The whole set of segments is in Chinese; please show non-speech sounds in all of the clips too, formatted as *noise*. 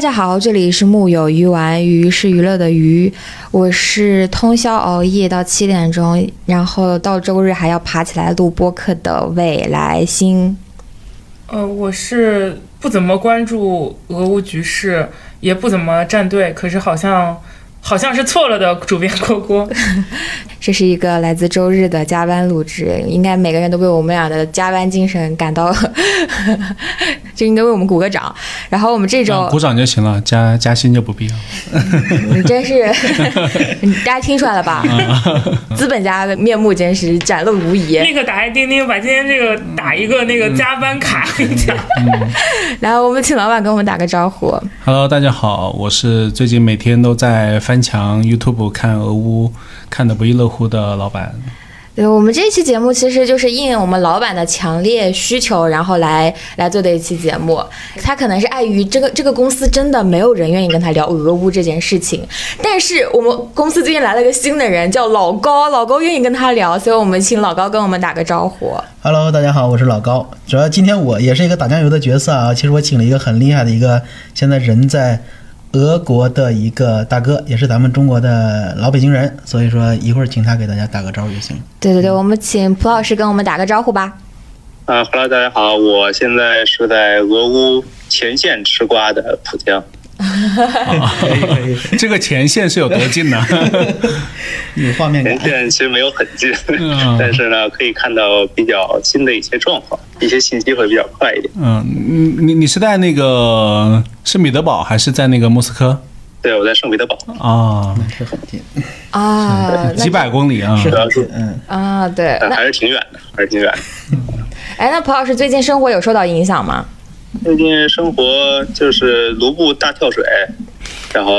大家好，这里是木有鱼丸，鱼是娱乐的鱼，我是通宵熬夜到七点钟，然后到周日还要爬起来录播客的未来星。呃，我是不怎么关注俄乌局势，也不怎么站队，可是好像好像是错了的主编郭郭。*laughs* 这是一个来自周日的加班录制，应该每个人都为我们俩的加班精神感到，就应该为我们鼓个掌。然后我们这周鼓掌就行了，加加薪就不必要。你真是，*laughs* 大家听出来了吧？资本家的面目真是展露无遗。立刻打开钉钉，把今天这个打一个那个加班卡。来，*laughs* 我们请老板跟我们打个招呼。Hello，大家好，我是最近每天都在翻墙 YouTube 看俄乌。看得不亦乐乎的老板，对我们这期节目其实就是应我们老板的强烈需求，然后来来做的一期节目。他可能是碍于这个这个公司真的没有人愿意跟他聊俄乌这件事情，但是我们公司最近来了个新的人，叫老高，老高愿意跟他聊，所以我们请老高跟我们打个招呼。Hello，大家好，我是老高。主要今天我也是一个打酱油的角色啊，其实我请了一个很厉害的一个，现在人在。俄国的一个大哥，也是咱们中国的老北京人，所以说一会儿请他给大家打个招呼就行。对对对，我们请蒲老师跟我们打个招呼吧。啊哈喽，大家好，我现在是在俄乌前线吃瓜的蒲江。*laughs* 可以可以，这个前线是有多近呢？*laughs* 有画面感。前线其实没有很近，但是呢，可以看到比较新的一些状况，一些信息会比较快一点。嗯，你你你是在那个圣彼得堡还是在那个莫斯科？对，我在圣彼得堡。啊，那是很近啊，*laughs* 几百公里啊，是很近。嗯啊，对，还是挺远的，还是挺远。哎，那蒲老师最近生活有受到影响吗？最近生活就是卢布大跳水，然后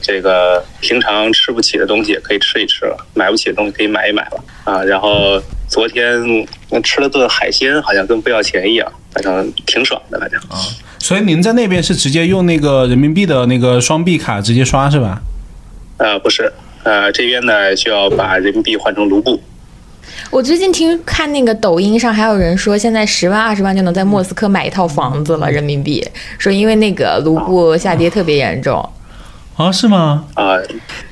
这个平常吃不起的东西也可以吃一吃了，买不起的东西可以买一买了啊。然后昨天吃了顿海鲜，好像跟不要钱一样，反正挺爽的，反正。啊，所以您在那边是直接用那个人民币的那个双币卡直接刷是吧？呃，不是，呃，这边呢需要把人民币换成卢布。我最近听看那个抖音上还有人说，现在十万二十万就能在莫斯科买一套房子了，人民币。说因为那个卢布下跌特别严重。啊，是吗？啊，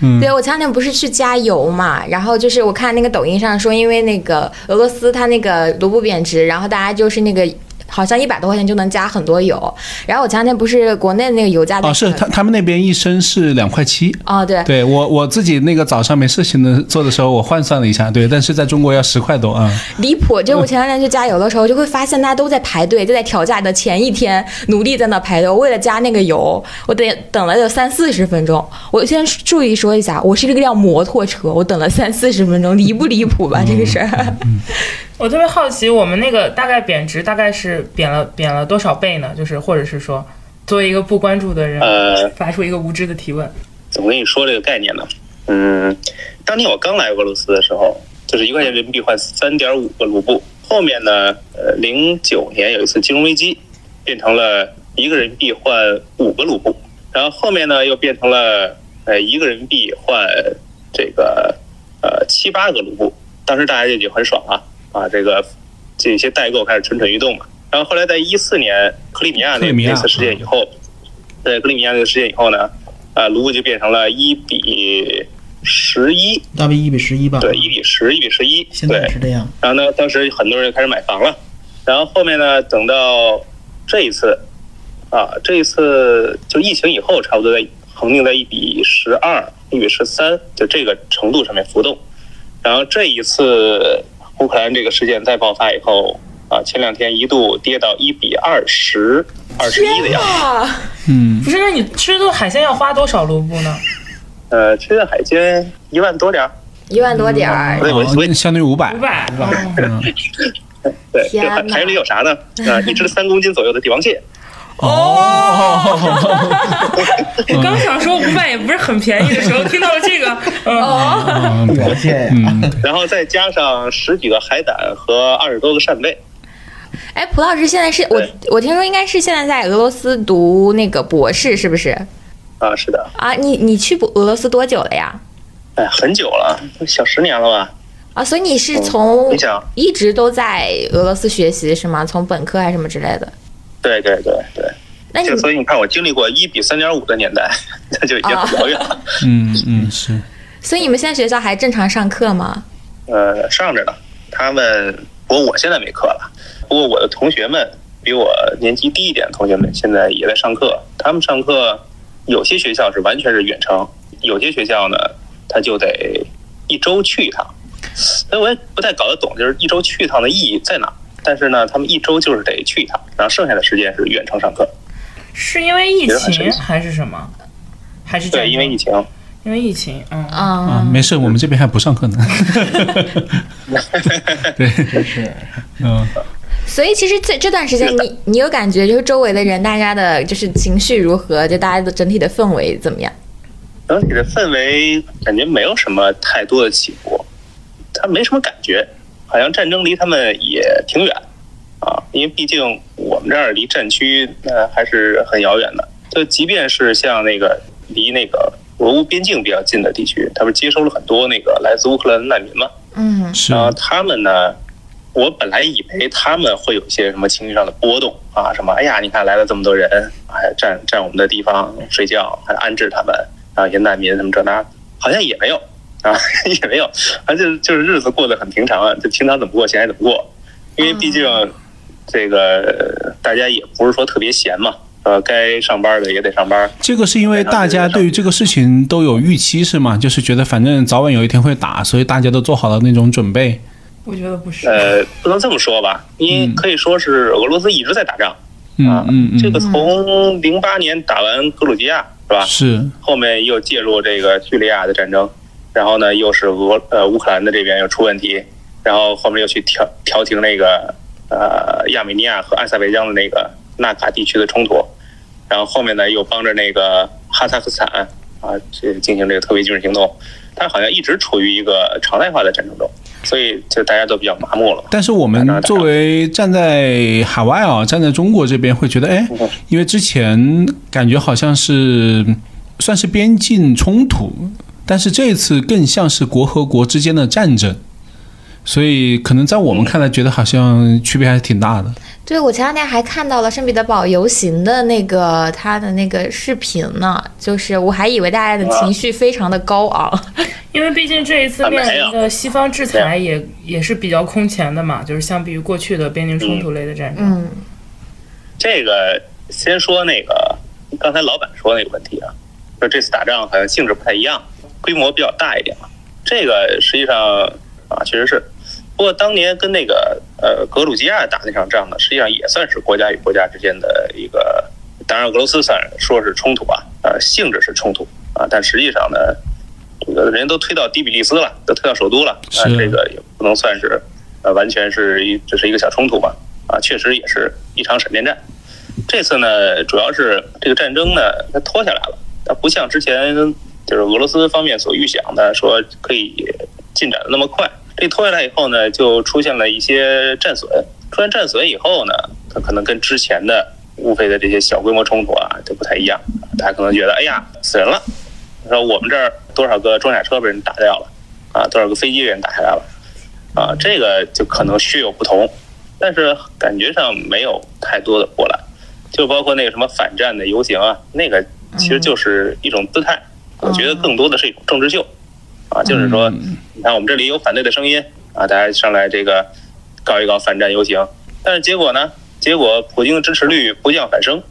嗯。对，我前两天不是去加油嘛，然后就是我看那个抖音上说，因为那个俄罗斯它那个卢布贬值，然后大家就是那个。好像一百多块钱就能加很多油，然后我前两天不是国内那个油价哦，是他他们那边一升是两块七哦，对，对我我自己那个早上没事情的做的时候，我换算了一下，对，但是在中国要十块多啊，离谱！就我前两天去加油的时候，就会发现大家都在排队，就在调价的前一天努力在那排队，为了加那个油，我得等了有三四十分钟。我先注意说一下，我是一辆摩托车，我等了三四十分钟，离不离谱吧？这个事儿。*laughs* 我特别好奇，我们那个大概贬值大概是贬了贬了多少倍呢？就是或者是说，作为一个不关注的人，呃，发出一个无知的提问。怎么跟你说这个概念呢？嗯，当年我刚来俄罗斯的时候，就是一块钱人民币换三点五个卢布。后面呢，呃，零九年有一次金融危机，变成了一个人民币换五个卢布。然后后面呢，又变成了呃一个人民币换这个呃七八个卢布。当时大家就已经很爽了。啊，这个这些代购开始蠢蠢欲动嘛。然后后来在一四年克里米亚那那次事件以后，在克里米亚那个事件以后呢，啊，卢布就变成了一比十一，大概一比十一吧。对，一比十，一比十一。现在是这样。然后呢，当时很多人开始买房了。然后后面呢，等到这一次，啊，这一次就疫情以后，差不多在恒定在一比十二、一比十三，就这个程度上面浮动。然后这一次。乌克兰这个事件再爆发以后啊，前两天一度跌到一比二十二十一的样子。嗯，不是，那你吃顿海鲜要花多少卢布呢？呃，吃顿海鲜一万多点儿，一万多点儿，对，相当于五百。五百，*laughs* 对，这海海里有啥呢？啊，一只三公斤左右的帝王蟹。哦，*laughs* 我刚想说五百也不是很便宜的时候，听到了这个，哦，表现，嗯，然后再加上十几个海胆和二十多个扇贝。哎，蒲老师现在是我，我听说应该是现在在俄罗斯读那个博士，是不是？啊，是的。啊，你你去俄罗斯多久了呀？哎，很久了，小十年了吧？啊，所以你是从你想一直都在俄罗斯学习是吗？从本科还是什么之类的？对对对对，那就所以你看，我经历过一比三点五的年代，*laughs* 那就已经很遥远了。*laughs* 嗯嗯是，所以你们现在学校还正常上课吗？呃，上着呢。他们，不过我现在没课了。不过我的同学们，比我年级低一点的同学们，现在也在上课。他们上课，有些学校是完全是远程，有些学校呢，他就得一周去一趟。所以我也不太搞得懂，就是一周去一趟的意义在哪？但是呢，他们一周就是得去一趟，然后剩下的时间是远程上课。是因为疫情还是什么？还是对，因为疫情。因为疫情，嗯，啊啊，没事，我们这边还不上课呢。*laughs* 对，真是嗯。所以其实这这段时间你你有感觉就是周围的人大家的就是情绪如何？就大家的整体的氛围怎么样？整体的氛围感觉没有什么太多的起伏，他没什么感觉，好像战争离他们也挺远。啊，因为毕竟我们这儿离战区那还是很遥远的。就即便是像那个离那个俄乌边境比较近的地区，他们接收了很多那个来自乌克兰的难民嘛，嗯。是。然后他们呢，我本来以为他们会有一些什么情绪上的波动啊，什么哎呀，你看来了这么多人，还占占我们的地方睡觉，还安置他们，然后一些难民什么这那，好像也没有啊，*laughs* 也没有，反正就是就是日子过得很平常啊，就平常怎么过闲还怎么过，因为毕竟这个大家也不是说特别闲嘛，呃，该上班的也得上班，这个是因为大家对于这个事情都有预期是吗？就是觉得反正早晚有一天会打，所以大家都做好了那种准备。我觉得不是。呃，不能这么说吧，因为嗯可以说是俄罗斯一直在打仗。啊嗯嗯嗯，这个从零八年打完格鲁吉亚是吧？是后面又介入这个叙利亚的战争，然后呢又是俄呃乌克兰的这边又出问题，然后后面又去调调停那个呃亚美尼亚和阿塞拜疆的那个纳卡地区的冲突，然后后面呢又帮着那个哈萨克斯坦啊这进行这个特别军事行动，他好像一直处于一个常态化的战争中，所以就大家都比较麻木了。但是我们作为站在海外啊，站在中国这边会觉得，哎，因为之前感觉好像是算是边境冲突，但是这一次更像是国和国之间的战争，所以可能在我们看来，觉得好像区别还是挺大的。对，我前两天还看到了圣彼得堡游行的那个他的那个视频呢，就是我还以为大家的情绪非常的高昂。*laughs* 因为毕竟这一次面临的西方制裁也也是比较空前的嘛，就是相比于过去的边境冲突类的战争。嗯这个先说那个刚才老板说那个问题啊，就这次打仗好像性质不太一样，规模比较大一点嘛。这个实际上啊，确实是。不过当年跟那个呃格鲁吉亚打那场仗呢，实际上也算是国家与国家之间的一个，当然俄罗斯算说是冲突啊，呃性质是冲突啊，但实际上呢，这个人都推到第比利斯了，都推到首都了，啊，这个也不能算是呃完全是一只是一个小冲突吧，啊，确实也是一场闪电战。这次呢，主要是这个战争呢，它拖下来了，它不像之前就是俄罗斯方面所预想的，说可以进展的那么快。这拖下来以后呢，就出现了一些战损。出现战损以后呢，它可能跟之前的乌非的这些小规模冲突啊就不太一样。大家可能觉得，哎呀，死人了，说我们这儿多少个装甲车被人打掉了，啊，多少个飞机被人打下来了，啊，这个就可能略有不同，但是感觉上没有太多的波澜。就包括那个什么反战的游行啊，那个其实就是一种姿态，我觉得更多的是一种政治秀，啊，就是说，你看我们这里有反对的声音啊，大家上来这个搞一搞反战游行，但是结果呢？结果普京的支持率不降反升，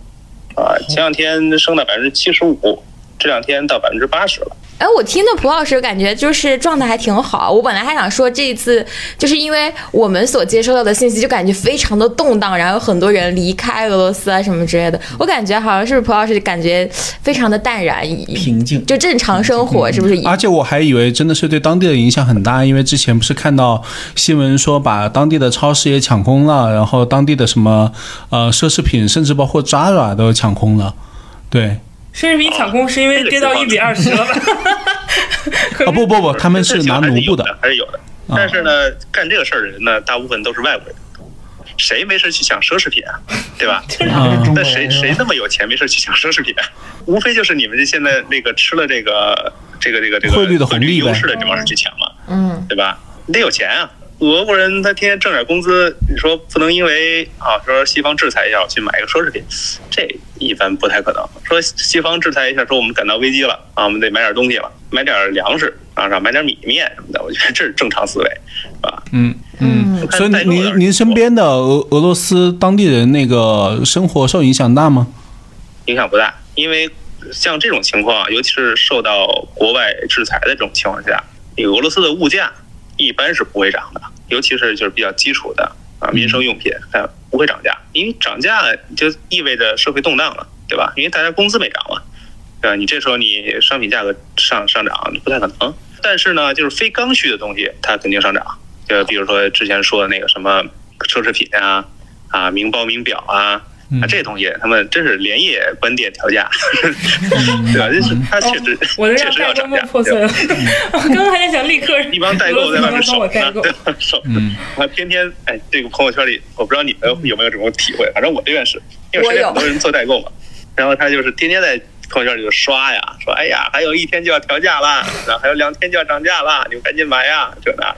啊，前两天升到百分之七十五，这两天到百分之八十了。哎，我听的蒲老师感觉就是状态还挺好。我本来还想说这一次，就是因为我们所接收到的信息，就感觉非常的动荡，然后有很多人离开俄罗斯啊什么之类的。我感觉好像是不是蒲老师感觉非常的淡然，平静。就正常生活，是不是？而且我还以为真的是对当地的影响很大，因为之前不是看到新闻说把当地的超市也抢空了，然后当地的什么呃奢侈品，甚至包括 Zara 都抢空了，对。奢侈品抢空是因为跌到一比二十了吧？*laughs* 啊不不不，他们是拿奴布的，还是有的。但是呢，干这个事儿的人呢，大部分都是外国人。谁没事去抢奢侈品啊？对吧？*laughs* 那谁谁那么有钱没事去抢奢侈品？无非就是你们这现在那个吃了这个这个这个这个汇率的红利优势的这帮人去抢嘛，嗯，对吧？你得有钱啊，俄国人他天天挣点工资，你说不能因为啊说西方制裁一下我去买一个奢侈品，这一般不太可能。说西方制裁一下，说我们感到危机了啊，我们得买点东西了，买点粮食啊，买点米面什么的，我觉得这是正常思维，是吧？嗯嗯。所以您您身边的俄俄罗斯当地人那个生活受影响大吗？影响不大，因为像这种情况，尤其是受到国外制裁的这种情况下，你俄罗斯的物价一般是不会涨的，尤其是就是比较基础的啊民生用品，它不会涨价，因为涨价就意味着社会动荡了，对吧？因为大家工资没涨嘛，对吧？你这时候你商品价格上上涨不太可能，但是呢，就是非刚需的东西它肯定上涨，就比如说之前说的那个什么奢侈品啊啊名包名表啊。啊，这些东西他们真是连夜关店调价，*laughs* 对吧？这是他确实我的确实要涨价，破碎对吧了。*laughs* 我刚刚还在想立刻一帮代购在外面守着呢，我代购对。*laughs* 吧？守着，啊，天天哎，这个朋友圈里，我不知道你们有没有这种体会，反正我这边是，因为身边很多人做代购嘛，然后他就是天天在朋友圈里就刷呀，说哎呀，还有一天就要调价啦，然后还有两天就要涨价啦，你们赶紧买呀，这那。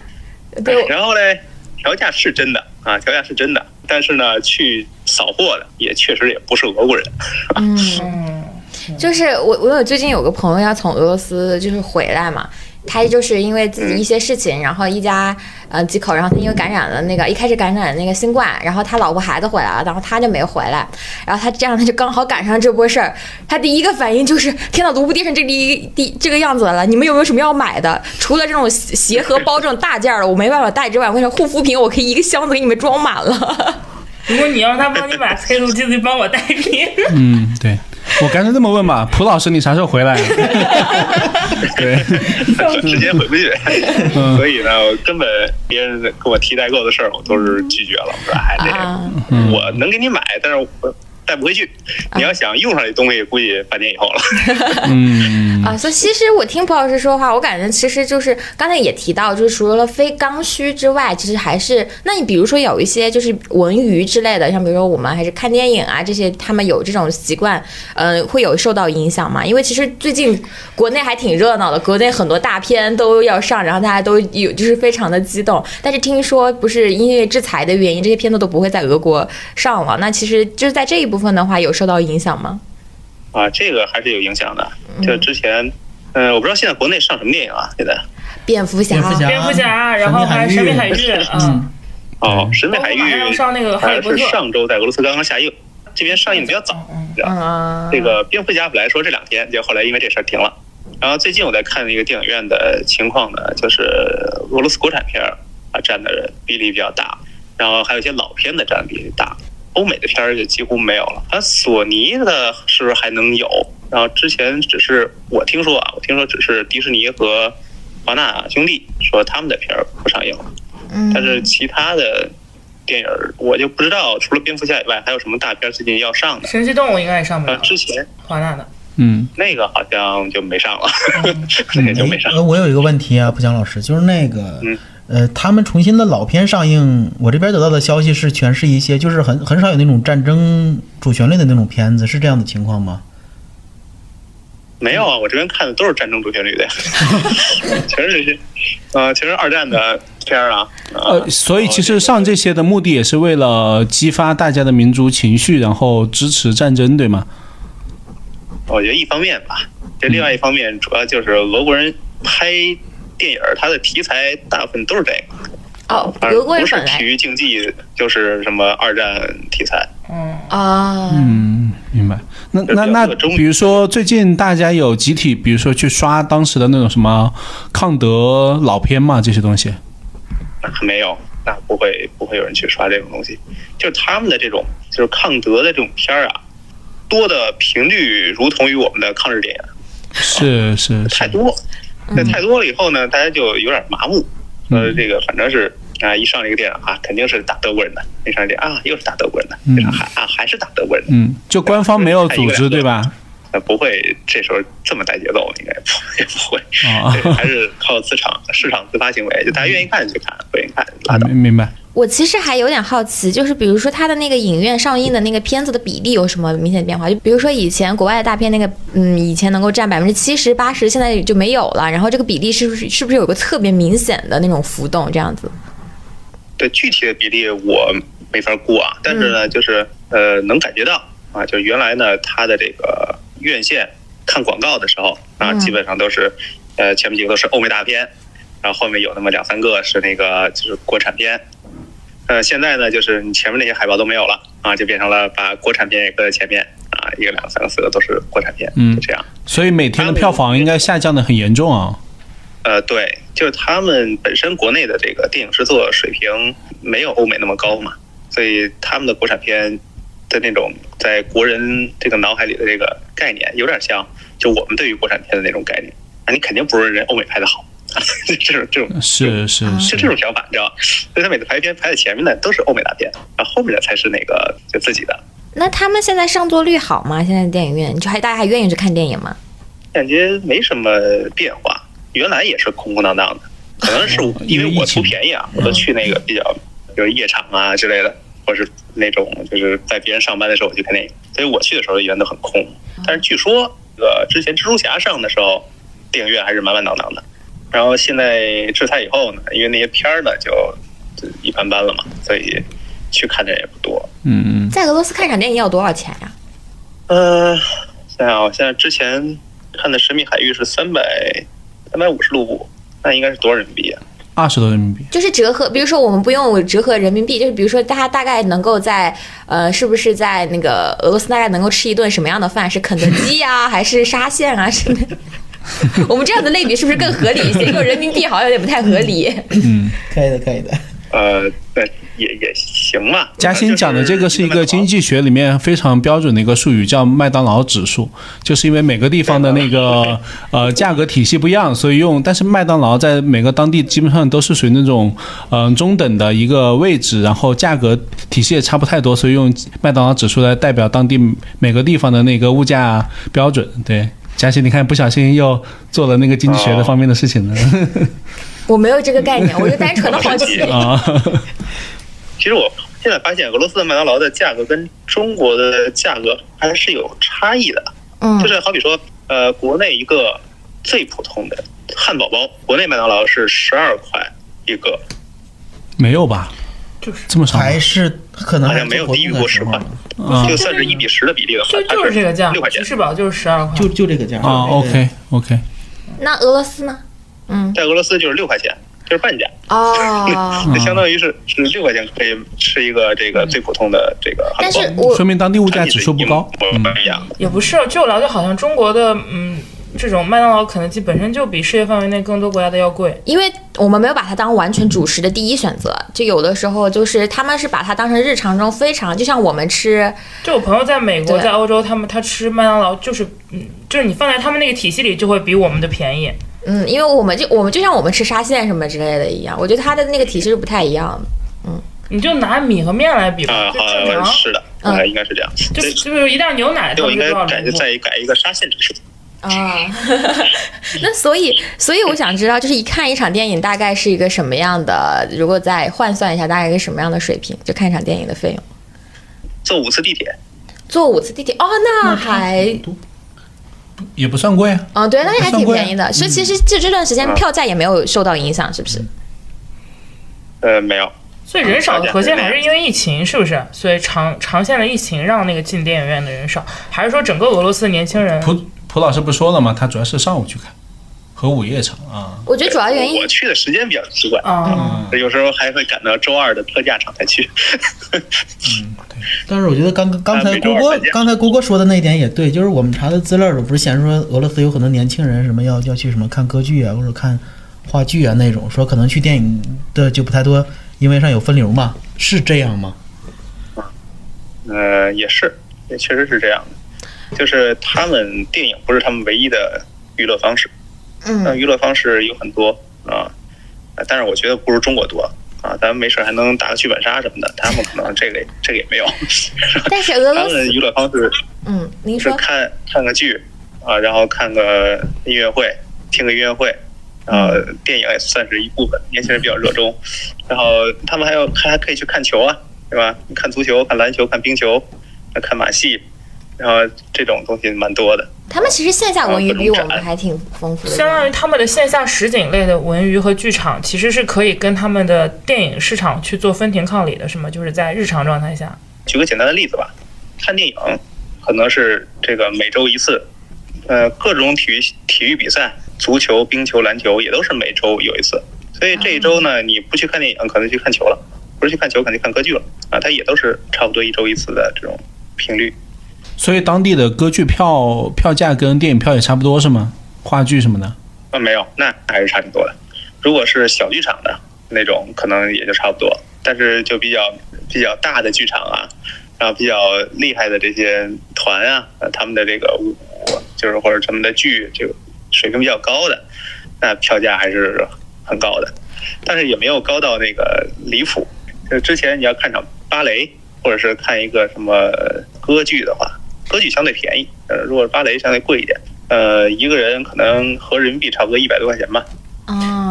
对，然后嘞，调价是真的啊，调价是真的，但是呢，去扫货的也确实也不是俄国人，嗯。嗯，就是我，我有最近有个朋友要从俄罗斯就是回来嘛，他就是因为自己一些事情，然后一家呃几口，然后他因为感染了那个一开始感染那个新冠，然后他老婆孩子回来了，然后他就没回来，然后他这样他就刚好赶上这波事儿，他第一个反应就是天呐，卢布跌成这第第这个样子了，你们有没有什么要买的？除了这种鞋鞋和包这种大件儿的，我没办法带之外，我跟你说护肤品我可以一个箱子给你们装满了。如果你要他帮你买黑路机子，就帮我带一瓶。嗯，对。*laughs* 我干脆这么问吧，蒲老师，你啥时候回来？*laughs* 对，直接回不去。*laughs* 嗯所以呢，我根本别人跟我提代购的事儿，我都是拒绝了。我说，哎，这啊个我能给你买，但是我带不回去。你要想用上这东西，估计半年以后了。*laughs* 嗯 *laughs* 啊，所以其实我听蒲老师说话，我感觉其实就是刚才也提到，就是除了非刚需之外，其实还是那你比如说有一些就是文娱之类的，像比如说我们还是看电影啊这些，他们有这种习惯，呃，会有受到影响吗？因为其实最近国内还挺热闹的，国内很多大片都要上，然后大家都有就是非常的激动。但是听说不是因为制裁的原因，这些片子都不会在俄国上了。那其实就是在这一部分的话，有受到影响吗？啊，这个还是有影响的。就之前，嗯、我不知道现在国内上什么电影啊？现在。蝙蝠侠，蝙蝠侠。然后还有神秘海域，嗯，哦，《神秘海域。上那个《哈利好像是》，上周在俄罗斯刚刚下映，这边上映的比较早。嗯啊，这个蝙蝠侠本来说这两天，结果后来因为这事儿停了。然后最近我在看那个电影院的情况呢，就是俄罗斯国产片儿啊占的比例比较大，然后还有一些老片的占比例大，欧美的片儿就几乎没有了。啊，索尼的是不是还能有？然后之前只是我听说啊，我听说只是迪士尼和华纳兄弟说他们的片儿不上映了，嗯但是其他的电影儿我就不知道，除了蝙蝠侠以外，还有什么大片儿最近要上的？神奇动物应该也上不啊，了，之前华纳的。嗯那个好像就没上了，*laughs* 那个就没上。呃，我有一个问题啊，不讲老师，就是那个嗯，呃，他们重新的老片上映，我这边得到的消息是，全是一些就是很很少有那种战争主旋律的那种片子，是这样的情况吗？没有啊，我这边看的都是战争主旋律的，全是这些，呃，全是二战的片儿啊。呃，所以其实上这些的目的也是为了激发大家的民族情绪，然后支持战争，对吗？我觉得一方面吧，这另外一方面主要就是俄国人拍电影，它的题材大部分都是这个，哦，不是体育竞技，就是什么二战题材。嗯，啊，嗯，明白。那那那比如说最近大家有集体，比如说去刷当时的那种什么抗德老片嘛，这些东西。那没有，那不会不会有人去刷这种东西。就是他们的这种就是抗德的这种片儿啊，多的频率如同于我们的抗日电影。是是是，太多，那太多了以后呢，大家就有点麻木。呃，这个反正是啊，一上这个电影啊，肯定是打德国人的；一上这啊，又是打德国人的；一上还啊，还是打德国人的。嗯，就官方没有组织，对吧？呃，不会这时候这么带节奏，应该不也不会。还是靠市场市场自发行为，就大家愿意看就看，不愿意看拉倒。明明白。我其实还有点好奇，就是比如说它的那个影院上映的那个片子的比例有什么明显变化？就比如说以前国外的大片那个，嗯，以前能够占百分之七十、八十，现在就没有了。然后这个比例是不是是不是有个特别明显的那种浮动？这样子？对具体的比例我没法估啊，但是呢，就是呃能感觉到啊，就是原来呢它的这个院线看广告的时候啊，嗯基本上都是呃前面几个都是欧美大片，然后后面有那么两三个是那个就是国产片。呃，现在呢，就是你前面那些海报都没有了啊，就变成了把国产片也搁在前面啊，一个、两个、三个、四个都是国产片，嗯就这样。所以每天的票房应该下降的很严重啊。呃，对，就是他们本身国内的这个电影制作水平没有欧美那么高嘛，所以他们的国产片的那种在国人这个脑海里的这个概念，有点像就我们对于国产片的那种概念啊，你肯定不如人欧美拍的好，*laughs* 这种这种是是是这种想法，你知道吧？所以他每次排片排在前面的都是欧美大片，然后后面的才是那个就自己的。那他们现在上座率好吗？现在电影院就还大家还愿意去看电影吗？感觉没什么变化，原来也是空空荡荡的，可能是 *laughs* 因为我图便宜啊，我都去那个比较，比如夜场啊之类的，或是那种就是在别人上班的时候我去看电影，所以我去的时候一般都很空。但是据说这个之前蜘蛛侠上的时候，电影院还是满满当当的，然后现在制裁以后呢，因为那些片儿呢就就一般般了嘛，所以去看的人也不多。嗯嗯，在俄罗斯看场电影要多少钱呀、呃，想想我，现在之前看的《神秘海域》是三百三百五十卢布，那应该是多少人民币啊？二十多人民币。就是折合，比如说我们不用折合人民币，就是比如说大家大概能够在呃，是不是在那个俄罗斯大概能够吃一顿什么样的饭？是肯德基呀、还是沙县啊？是那 *laughs* 我们这样的类比是不是更合理一些？用人民币好像有点不太合理。嗯可以的，可以的。呃，那也也行嘛。嘉欣讲的这个是一个经济学里面非常标准的一个术语，叫麦当劳指数，就是因为每个地方的那个呃价格体系不一样，所以用。但是麦当劳在每个当地基本上都是属于那种嗯、呃中等的一个位置，然后价格体系也差不太多，所以用麦当劳指数来代表当地每个地方的那个物价标准。对，嘉欣，你看不小心又做了那个经济学的方面的事情了 *laughs* 我没有这个概念，我就单纯的好奇。*laughs* 啊。其实我现在发现，俄罗斯的麦当劳的价格跟中国的价格还是有差异的。嗯就是好比说，呃，国内一个最普通的汉堡包，国内麦当劳是十二块一个，没有吧？就是这么少？还是可能还是好像没有低于过10时候块啊就算是一比十的比例的话就，就是这个价，六块钱吉。士堡就是十二块，就就这个价啊，OK OK，那俄罗斯呢？嗯，在俄罗斯就是六块钱，就是半价，*laughs* 哦，就相当于是是六块钱可以吃一个这个最普通的这个汉堡。但是说明当地物价指数不高。我嗯，一样。也不是，据我了解，好像中国的嗯这种麦当劳、肯德基本身就比世界范围内更多国家的要贵。因为我们没有把它当完全主食的第一选择，就有的时候就是他们是把它当成日常中非常，就像我们吃，就我朋友在美国、在欧洲，他们他吃麦当劳就是嗯，就是你放在他们那个体系里就会比我们的便宜。嗯，因为我们就我们就像我们吃沙县什么之类的一样，我觉得它的那个体系是不太一样的。嗯你就拿米和面来比吧，啊，就好正常，是的，应该是这样。就是，就是一袋牛奶，他对，我应该们就多少卢布？改再改一个沙县指数。啊，*laughs* 那所以，所以我想知道，就是一看一场电影大概是一个什么样的，如果再换算一下，大概一个什么样的水平？就看一场电影的费用，坐五次地铁，坐五次地铁，哦，那还，也不算贵啊。嗯，对，那还挺便宜的。所以其实这这段时间嗯票价也没有受到影响，是不是？呃，没有，所以人少的核心还是因为疫情，是不是？所以长长线的疫情让那个进电影院的人少，还是说整个俄罗斯的年轻人？蒲蒲老师不说了吗？他主要是上午去看，和午夜场啊。我觉得主要原因我去的时间比较奇怪，啊、嗯有时候还会赶到周二的特价场才去。嗯，对，但是我觉得刚刚才郭郭多少半价刚才郭郭说的那一点也对，就是我们查的资料里不是显示说俄罗斯有很多年轻人什么要要去什么看歌剧啊或者看话剧啊那种，说可能去电影的就不太多，因为上有分流嘛，是这样吗？呃，也是，也确实是这样的，就是他们电影不是他们唯一的娱乐方式，那嗯，娱乐方式有很多啊，呃但是我觉得不如中国多啊，咱们没事还能打个剧本杀什么的，他们可能这个 *laughs* 这个也没有。但是俄他们的罗斯，娱乐方式嗯，您说，是看看个剧啊，然后看个音乐会，听个音乐会，然后电影也算是一部分，年轻人比较热衷。然后他们还有还还可以去看球啊，对吧？看足球、看篮球、看冰球，看马戏，然后这种东西蛮多的。他们其实线下文娱比我们还挺丰富的。相当于他们的线下实景类的文娱和剧场，其实是可以跟他们的电影市场去做分庭抗礼的，是吗？就是在日常状态下。举个简单的例子吧，看电影可能是这个每周一次，呃，各种体育体育比赛，足球、冰球、篮球也都是每周有一次。所以这一周呢，你不去看电影，可能去看球了；不是去看球，可能去看歌剧了啊。它也都是差不多一周一次的这种频率。所以当地的歌剧票票价跟电影票也差不多是吗？话剧什么的？啊，没有，那还是差挺多的。如果是小剧场的那种，可能也就差不多。但是就比较比较大的剧场啊，然后比较厉害的这些团啊，呃他们的这个舞，就是或者他们的剧，这个水平比较高的，那票价还是很高的。但是也没有高到那个离谱。就之前你要看场芭蕾，或者是看一个什么歌剧的话，歌剧相对便宜，呃，如果芭蕾相对贵一点，呃，一个人可能合人民币差不多一百多块钱吧。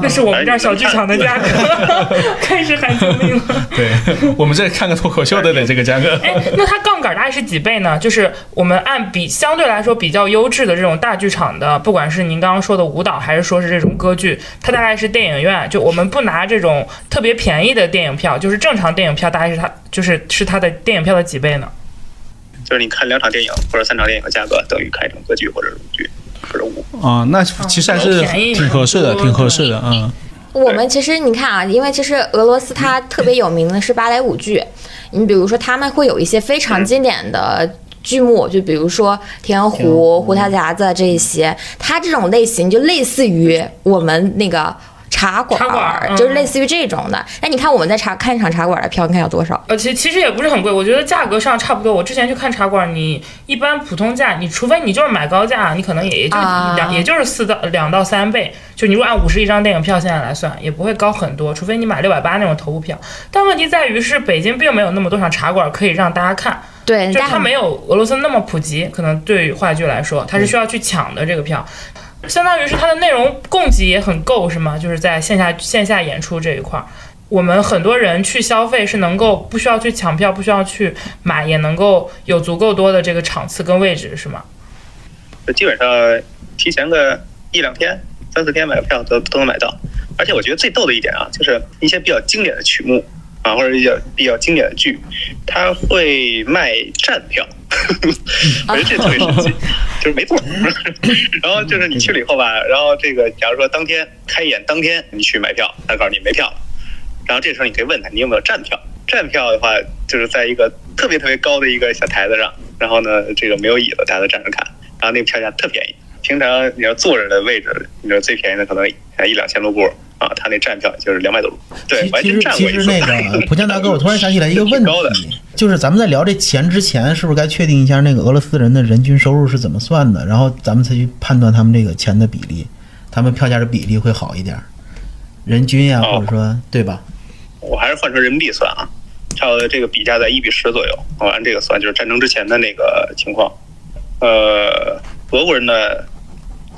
啊那，是我们这儿小剧场的价格，开始喊救命了。*laughs* 对，我们这看个脱口秀都得这个价格。哎，那它杠杆大概是几倍呢？就是我们按比相对来说比较优质的这种大剧场的，不管是您刚刚说的舞蹈，还是说是这种歌剧，它大概是电影院，就我们不拿这种特别便宜的电影票，就是正常电影票，大概是它就是是它的电影票的几倍呢？就是你看两场电影或者三场电影的价格，等于看一场歌剧或者是舞剧啊，那其实还是挺合适的，挺合适的，嗯。我们其实你看啊，因为其实俄罗斯它特别有名的是芭蕾舞剧，你比如说他们会有一些非常经典的。剧目就比如说《天鹅湖》《胡桃夹子》这一些，它这种类型就类似于我们那个茶馆儿，茶馆嗯就是类似于这种的。那你看我们在茶看一场茶馆的票，你看要多少？呃，其其实也不是很贵，我觉得价格上差不多。我之前去看茶馆，你一般普通价，你除非你就是买高价，你可能也就啊两、也就是四到两到三倍。就你如果按五十一张电影票现在来算，也不会高很多，除非你买六百八那种头部票。但问题在于是北京并没有那么多场茶馆可以让大家看，对，就它没有俄罗斯那么普及，可能对于话剧来说，它是需要去抢的这个票。相当于是它的内容供给也很够，是吗？就是在线下线下演出这一块儿，我们很多人去消费是能够不需要去抢票，不需要去买，也能够有足够多的这个场次跟位置，是吗？基本上提前个一两天、三四天买票都都能买到。而且我觉得最逗的一点啊，就是一些比较经典的曲目啊，或者比较比较经典的剧，它会卖站票，我觉得这特别神奇，*laughs* 就是没错儿。然后就是你去了以后吧，然后这个假如说当天开演当天你去买票，他告诉你没票了，然后这时候你可以问他你有没有站票。站票的话，就是在一个特别特别高的一个小台子上，然后呢，这个没有椅子，大家都站着看，然后那个票价特便宜。平常你要坐着的位置，你说最便宜的可能一两千卢布啊，他那站票就是两百多卢布，对，完全其实。其实那个 *laughs* 浦江大哥，我突然想起来一个问题，就是咱们在聊这钱之前，是不是该确定一下那个俄罗斯人的人均收入是怎么算的，然后咱们才去判断他们这个钱的比例，他们票价的比例会好一点，人均呀、哦或者说对吧？我还是换成人民币算啊，差不多这个比价在一比十左右。我按这个算，就是战争之前的那个情况。呃，俄国人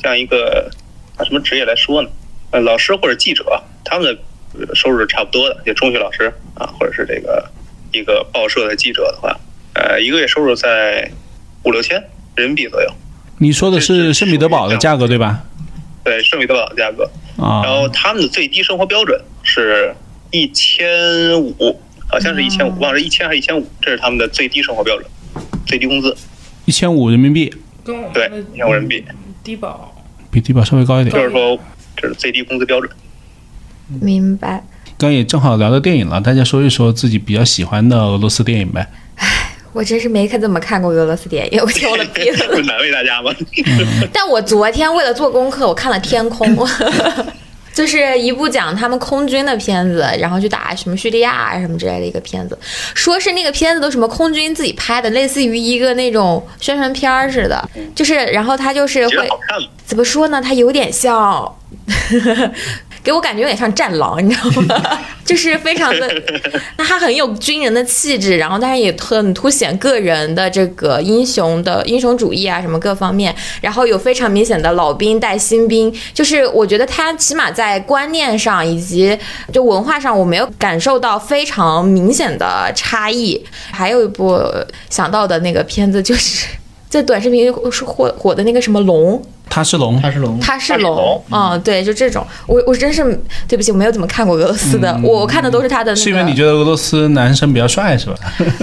呢，像一个按什么职业来说呢？呃，老师或者记者，他们的呃收入是差不多的，就中学老师啊，或者是这个一个报社的记者的话，呃，一个月收入在五六千人民币左右。你说的是圣彼得堡的价格对吧？对，圣彼得堡的价格。啊然，后他们的最低生活标准是一千五，好像是一千五，忘了是一千还是一千五，这是他们的最低生活标准，最低工资，一千五人民币，跟我们对，一千五人民币，低保比低保稍微高一点。就是说这是最低工资标准。明白。刚也正好聊到电影了，大家说一说自己比较喜欢的俄罗斯电影呗。我真是没看怎么看过俄罗斯电影，我挑了鼻子。不难为大家吗？*laughs* 但我昨天为了做功课，我看了《天空》，*laughs* *laughs* 就是一部讲他们空军的片子，然后去打什么叙利亚啊什么之类的一个片子。说是那个片子都什么空军自己拍的，类似于一个那种宣传片儿似的。就是，然后他就是会？怎么说呢？他有点像，给我感觉有点像《战狼》，你知道吗？*laughs* 就是非常的，那 *laughs* 他很有军人的气质，然后但是也很凸显个人的这个英雄的英雄主义啊，什么各方面，然后有非常明显的老兵带新兵，就是我觉得他起码在观念上以及就文化上，我没有感受到非常明显的差异。还有一部想到的那个片子就是。在短视频是火火的那个什么龙，他是龙，他是龙，他是龙龙，嗯，对，就这种，我我真是对不起，我没有怎么看过俄罗斯的，我我看的都是他的那个。是因为你觉得俄罗斯男生比较帅是吧？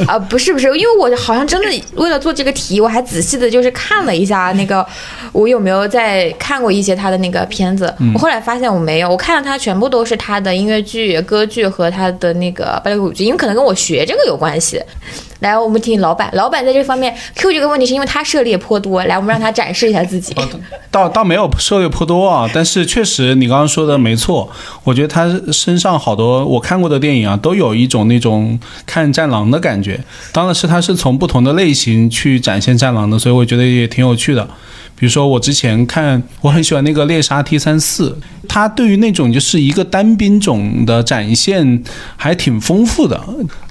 啊、不是不是，因为我好像真的为了做这个题，我还仔细的就是看了一下那个，我有没有在看过一些他的那个片子。我后来发现我没有，我看到他全部都是他的音乐剧、歌剧和他的那个芭蕾舞剧，因为可能跟我学这个有关系。来，我们听听老板，老板在这方面 Q 这个问题是因为他涉猎颇多，来，我们让他展示一下自己。倒倒没有涉猎颇多啊，但是确实你刚刚说的没错，我觉得他身上好多我看过的电影啊，都有一种那种看战狼的感觉。当然是他是从不同的类型去展现战狼的，所以我觉得也挺有趣的。比如说我之前看，我很喜欢那个猎杀 T 三四，它对于那种就是一个单兵种的展现还挺丰富的。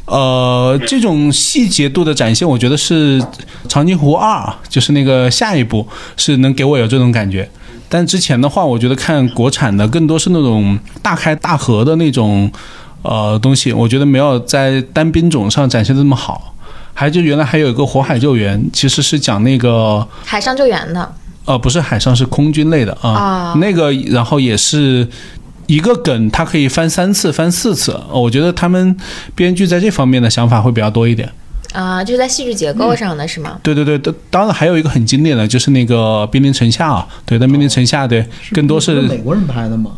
呃，这种细节度的展现，我觉得是《长津湖二》，就是那个下一部是能给我有这种感觉。但之前的话，我觉得看国产的更多是那种大开大合的那种呃东西，我觉得没有在单兵种上展现的那么好。还有就原来还有一个火海救援，其实是讲那个海上救援的，呃不是海上是空军类的啊，啊那个然后也是一个梗，它可以翻三次翻四次，呃我觉得他们编剧在这方面的想法会比较多一点。啊、就是在戏剧结构上的是吗？对对对，当当然还有一个很经典的就是那个《兵临城下》啊，对，但《兵临城下》对更多是美国人拍的吗？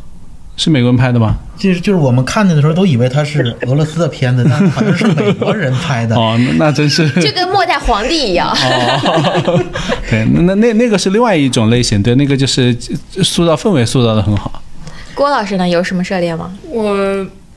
是美国人拍的吗？就是就是我们看的时候都以为他是俄罗斯的片子，但好像是美国人拍的。*laughs* 哦，那那真是 *laughs* 就跟末代皇帝一样。*laughs* 哦，对，那那那那个是另外一种类型，对，那个就是塑造氛围塑造的很好。郭老师呢，有什么涉猎吗？我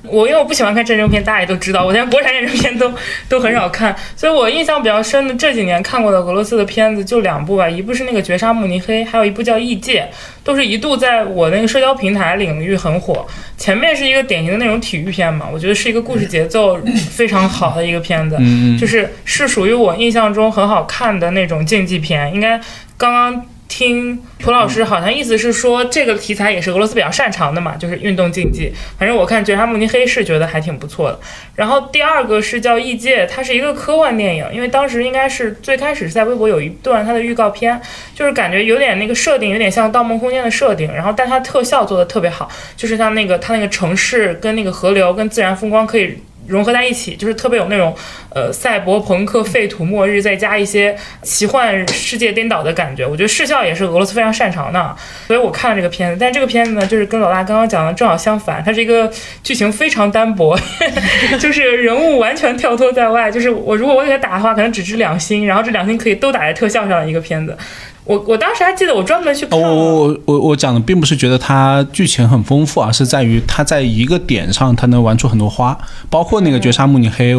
我因为我不喜欢看战争片，大家也都知道，我连国产战争片都都很少看，所以我印象比较深的这几年看过的俄罗斯的片子就两部吧，一部是那个《绝杀慕尼黑》，还有一部叫《异界》，都是一度在我那个社交平台领域很火。前面是一个典型的那种体育片嘛，我觉得是一个故事节奏 *clears throat* 非常好的一个片子，就是是属于我印象中很好看的那种竞技片。应该刚刚听蒲老师好像意思是说，这个题材也是俄罗斯比较擅长的嘛，就是运动竞技。反正我看《绝杀慕尼黑》是觉得还挺不错的。然后第二个是叫《异界》，它是一个科幻电影，因为当时应该是最开始是在微博有一段它的预告片，就是感觉有点那个设定有点像《盗梦空间》的设定，然后但它特效做的特别好，就是像那个它那个城市跟那个河流跟自然风光可以。融合在一起，就是特别有那种呃赛博朋克、废土末日，再加一些奇幻世界颠倒的感觉。我觉得视效也是俄罗斯非常擅长的，所以我看了这个片子。但这个片子呢，就是跟老大刚刚讲的正好相反，它是一个剧情非常单薄，*laughs* 就是人物完全跳脱在外。就是我如果我给他打的话，可能只值两星，然后这两星可以都打在特效上的一个片子。我我当时还记得，我专门去看哦，我我我我讲的并不是觉得它剧情很丰富，而是在于它在一个点上它能玩出很多花，包括那个《绝杀慕尼黑》，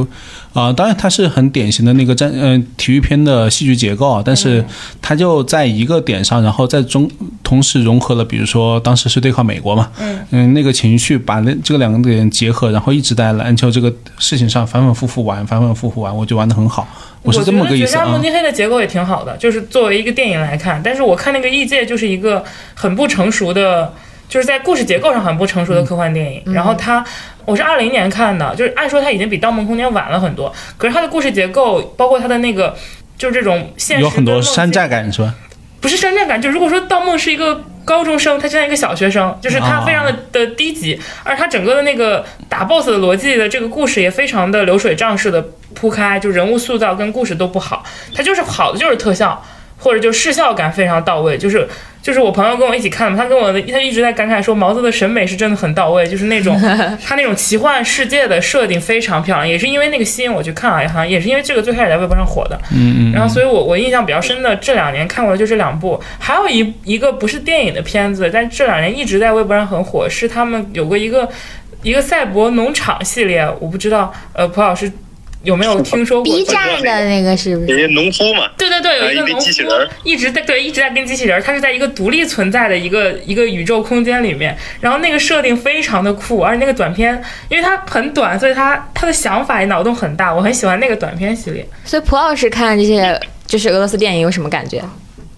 啊、当然它是很典型的那个战呃体育片的戏剧结构啊，但是它就在一个点上，然后在中同时融合了，比如说当时是对抗美国嘛，嗯。那个情绪把那这个两个点结合，然后一直在篮球这个事情上反反复复玩，反反复复玩，我觉得玩的很好，我是这么个意思啊我觉得《绝杀慕。尼黑》的结构也挺好的，就是作为一个电影来看，但是我看那个《异界》就是一个很不成熟的，就是在故事结构上很不成熟的科幻电影。然后它，我是二零年看的，就是按说它已经比《盗梦空间》晚了很多，可是它的故事结构，包括它的那个，就是这种现实有很多山寨感是吧？不是山寨感，就如果说盗梦是一个高中生，他就像一个小学生，就是他非常的、的低级，而他整个的那个打 BOSS 的逻辑的这个故事也非常的流水账式的铺开，就人物塑造跟故事都不好，他就是好的就是特效。或者就视效感非常到位，就是就是我朋友跟我一起看嘛，他跟我的他一直在感慨说毛子的审美是真的很到位，就是那种 *laughs* 他那种奇幻世界的设定非常漂亮，也是因为那个吸引我去看啊，好像也是因为这个最开始在微博上火的，嗯嗯。然后，所以我我印象比较深的这两年看过的就这两部，还有一一个不是电影的片子，但这两年一直在微博上很火，是他们有过一个一个赛博农场系列，我不知道呃蒲老师有没有听说过？B 站的那个是不是？有些农夫嘛，对对对，有一个农夫机器人一直在对一直在跟机器人儿，它是在一个独立存在的一个一个宇宙空间里面，然后那个设定非常的酷，而且那个短片因为它很短，所以它它的想法也脑洞很大，我很喜欢那个短片系列。所以蒲老师看这些就是俄罗斯电影有什么感觉？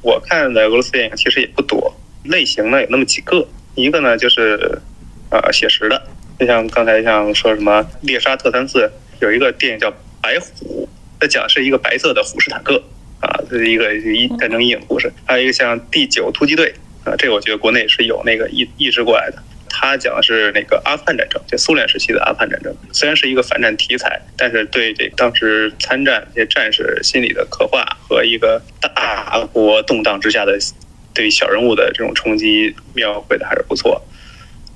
我看的俄罗斯电影其实也不多，类型呢有那么几个，一个呢就是呃写实的，就像刚才像说什么猎杀特三四，有一个电影叫《白虎》，它讲的是一个白色的虎式坦克，啊，这是一个一战争阴影故事。还有一个像《第九突击队》啊，这个我觉得国内是有那个译译制过来的。它讲的是那个阿富汗战争，就苏联时期的阿富汗战争。虽然是一个反战题材，但是对这当时参战这些战士心理的刻画和一个大国动荡之下的对小人物的这种冲击描绘的还是不错。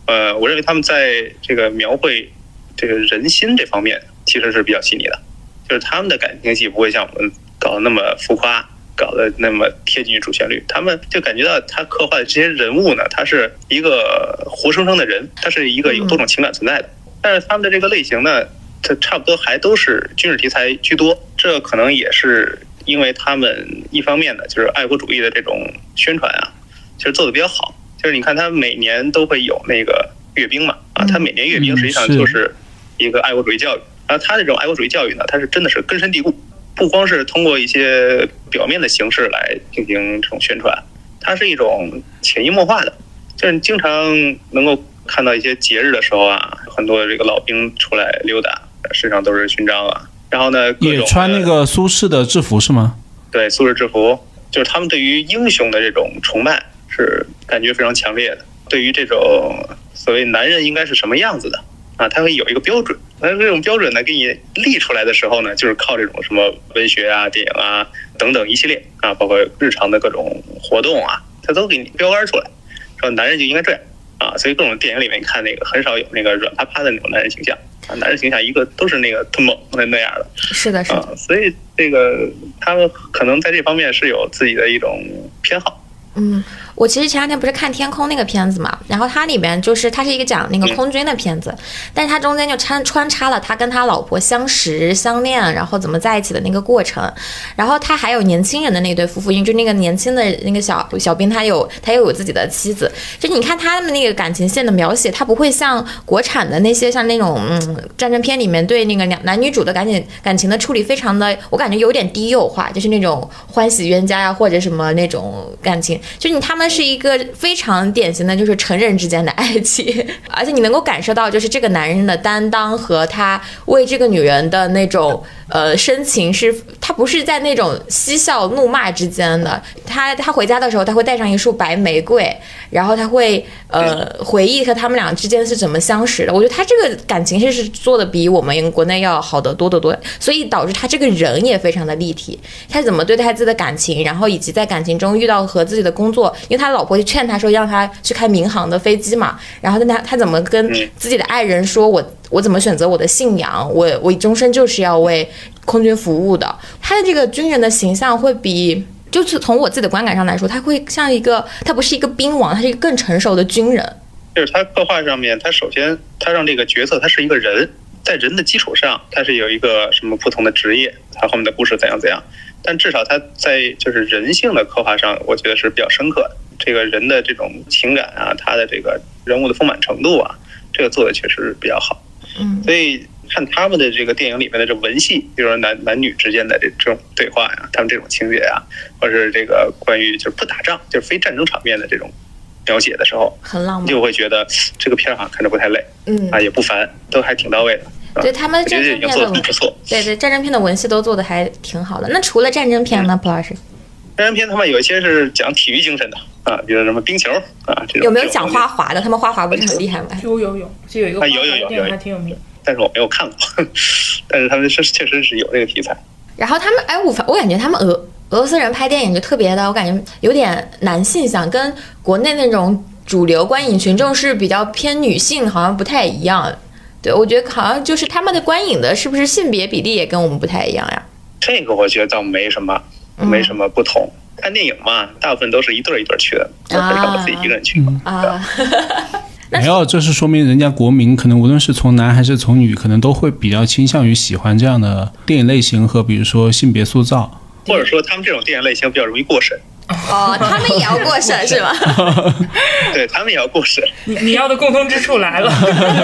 呃，我认为他们在这个描绘这个人心这方面其实是比较细腻的，就是他们的感情戏不会像我们搞得那么浮夸。搞得那么贴近于主旋律，他们就感觉到他刻画的这些人物呢，他是一个活生生的人，他是一个有多种情感存在的。但是他们的这个类型呢，它差不多还都是军事题材居多。这可能也是因为他们一方面呢，就是爱国主义的这种宣传啊，其实做的比较好。就是你看他每年都会有那个阅兵嘛，啊，他每年阅兵实际上就是一个爱国主义教育。然后他这种爱国主义教育呢，他是真的是根深蒂固。不光是通过一些表面的形式来进行这种宣传，它是一种潜移默化的，就是你经常能够看到一些节日的时候啊，很多这个老兵出来溜达，身上都是勋章啊，然后呢，也穿那个苏式的制服是吗？对，苏式制服，就是他们对于英雄的这种崇拜是感觉非常强烈的，对于这种所谓男人应该是什么样子的。啊，他会有一个标准，那这种标准呢，给你立出来的时候呢，就是靠这种什么文学啊、电影啊等等一系列啊，包括日常的各种活动啊，他都给你标杆出来，说男人就应该这样啊。所以各种电影里面，看那个很少有那个软趴趴的那种男人形象啊，男人形象一个都是那个特猛的那样的。是的，是的。所以这个他们可能在这方面是有自己的一种偏好。嗯。我其实前两天不是看《天空》那个片子嘛，然后它里面就是它是一个讲那个空军的片子，但是它中间就穿穿插了他跟他老婆相识、相恋，然后怎么在一起的那个过程。然后他还有年轻人的那对夫妇，因为就那个年轻的那个小小兵，他有他又有自己的妻子。就你看他们那个感情线的描写，他不会像国产的那些像那种嗯战争片里面对那个两男女主的感情感情的处理非常的，我感觉有点低幼化，就是那种欢喜冤家呀或者什么那种感情，就是你他们。是一个非常典型的，就是成人之间的爱情，*laughs* 而且你能够感受到，就是这个男人的担当和他为这个女人的那种。呃，深情是他不是在那种嬉笑怒骂之间的。他他回家的时候，他会带上一束白玫瑰，然后他会呃回忆和他们俩之间是怎么相识的。我觉得他这个感情是是做的比我们国内要好得多得多，所以导致他这个人也非常的立体。他怎么对待自己的感情，然后以及在感情中遇到和自己的工作，因为他老婆就劝他说让他去开民航的飞机嘛，然后他他怎么跟自己的爱人说，我。我怎么选择我的信仰？我我终身就是要为空军服务的。他的这个军人的形象会比，就是从我自己的观感上来说，他会像一个，他不是一个兵王，他是一个更成熟的军人。就是他刻画上面，他首先他让这个角色他是一个人，在人的基础上，他是有一个什么不同的职业，他后面的故事怎样怎样。但至少他在就是人性的刻画上，我觉得是比较深刻的。这个人的这种情感啊，他的这个人物的丰满程度啊，这个做的确实比较好。嗯，所以看他们的这个电影里面的这文戏，比如说男男女之间的这这种对话呀，他们这种情节啊，或者是这个关于就是不打仗，就是非战争场面的这种描写的时候，很浪漫，就会觉得这个片儿哈看着不太累，嗯啊也不烦，都还挺到位的。对他们战争片的不错，对对战争片的文戏都做的还挺好的。那除了战争片呢，蒲老师？战争片他们有一些是讲体育精神的啊，比如什么冰球啊这种。有没有讲花滑的？他们花滑不是很厉害吗？有有有，就有一个有有有有还挺有名。但是我没有看过，*laughs* 但是他们是确实是有这个题材。然后他们哎，我我感觉他们俄俄罗斯人拍电影就特别的，我感觉有点男性向，跟国内那种主流观影群众是比较偏女性，好像不太一样。对，我觉得好像就是他们的观影的是不是性别比例也跟我们不太一样呀？这个我觉得倒没什么。没什么不同，看电影嘛，大部分都是一对一对去的，很少我自己一个人去啊。*laughs* 没有，这是说明人家国民可能无论是从男还是从女，可能都会比较倾向于喜欢这样的电影类型和比如说性别塑造，或者说他们这种电影类型比较容易过审。哦，他们也要过审是吗？*laughs* 对他们也要过审。你你要的共通之处来了。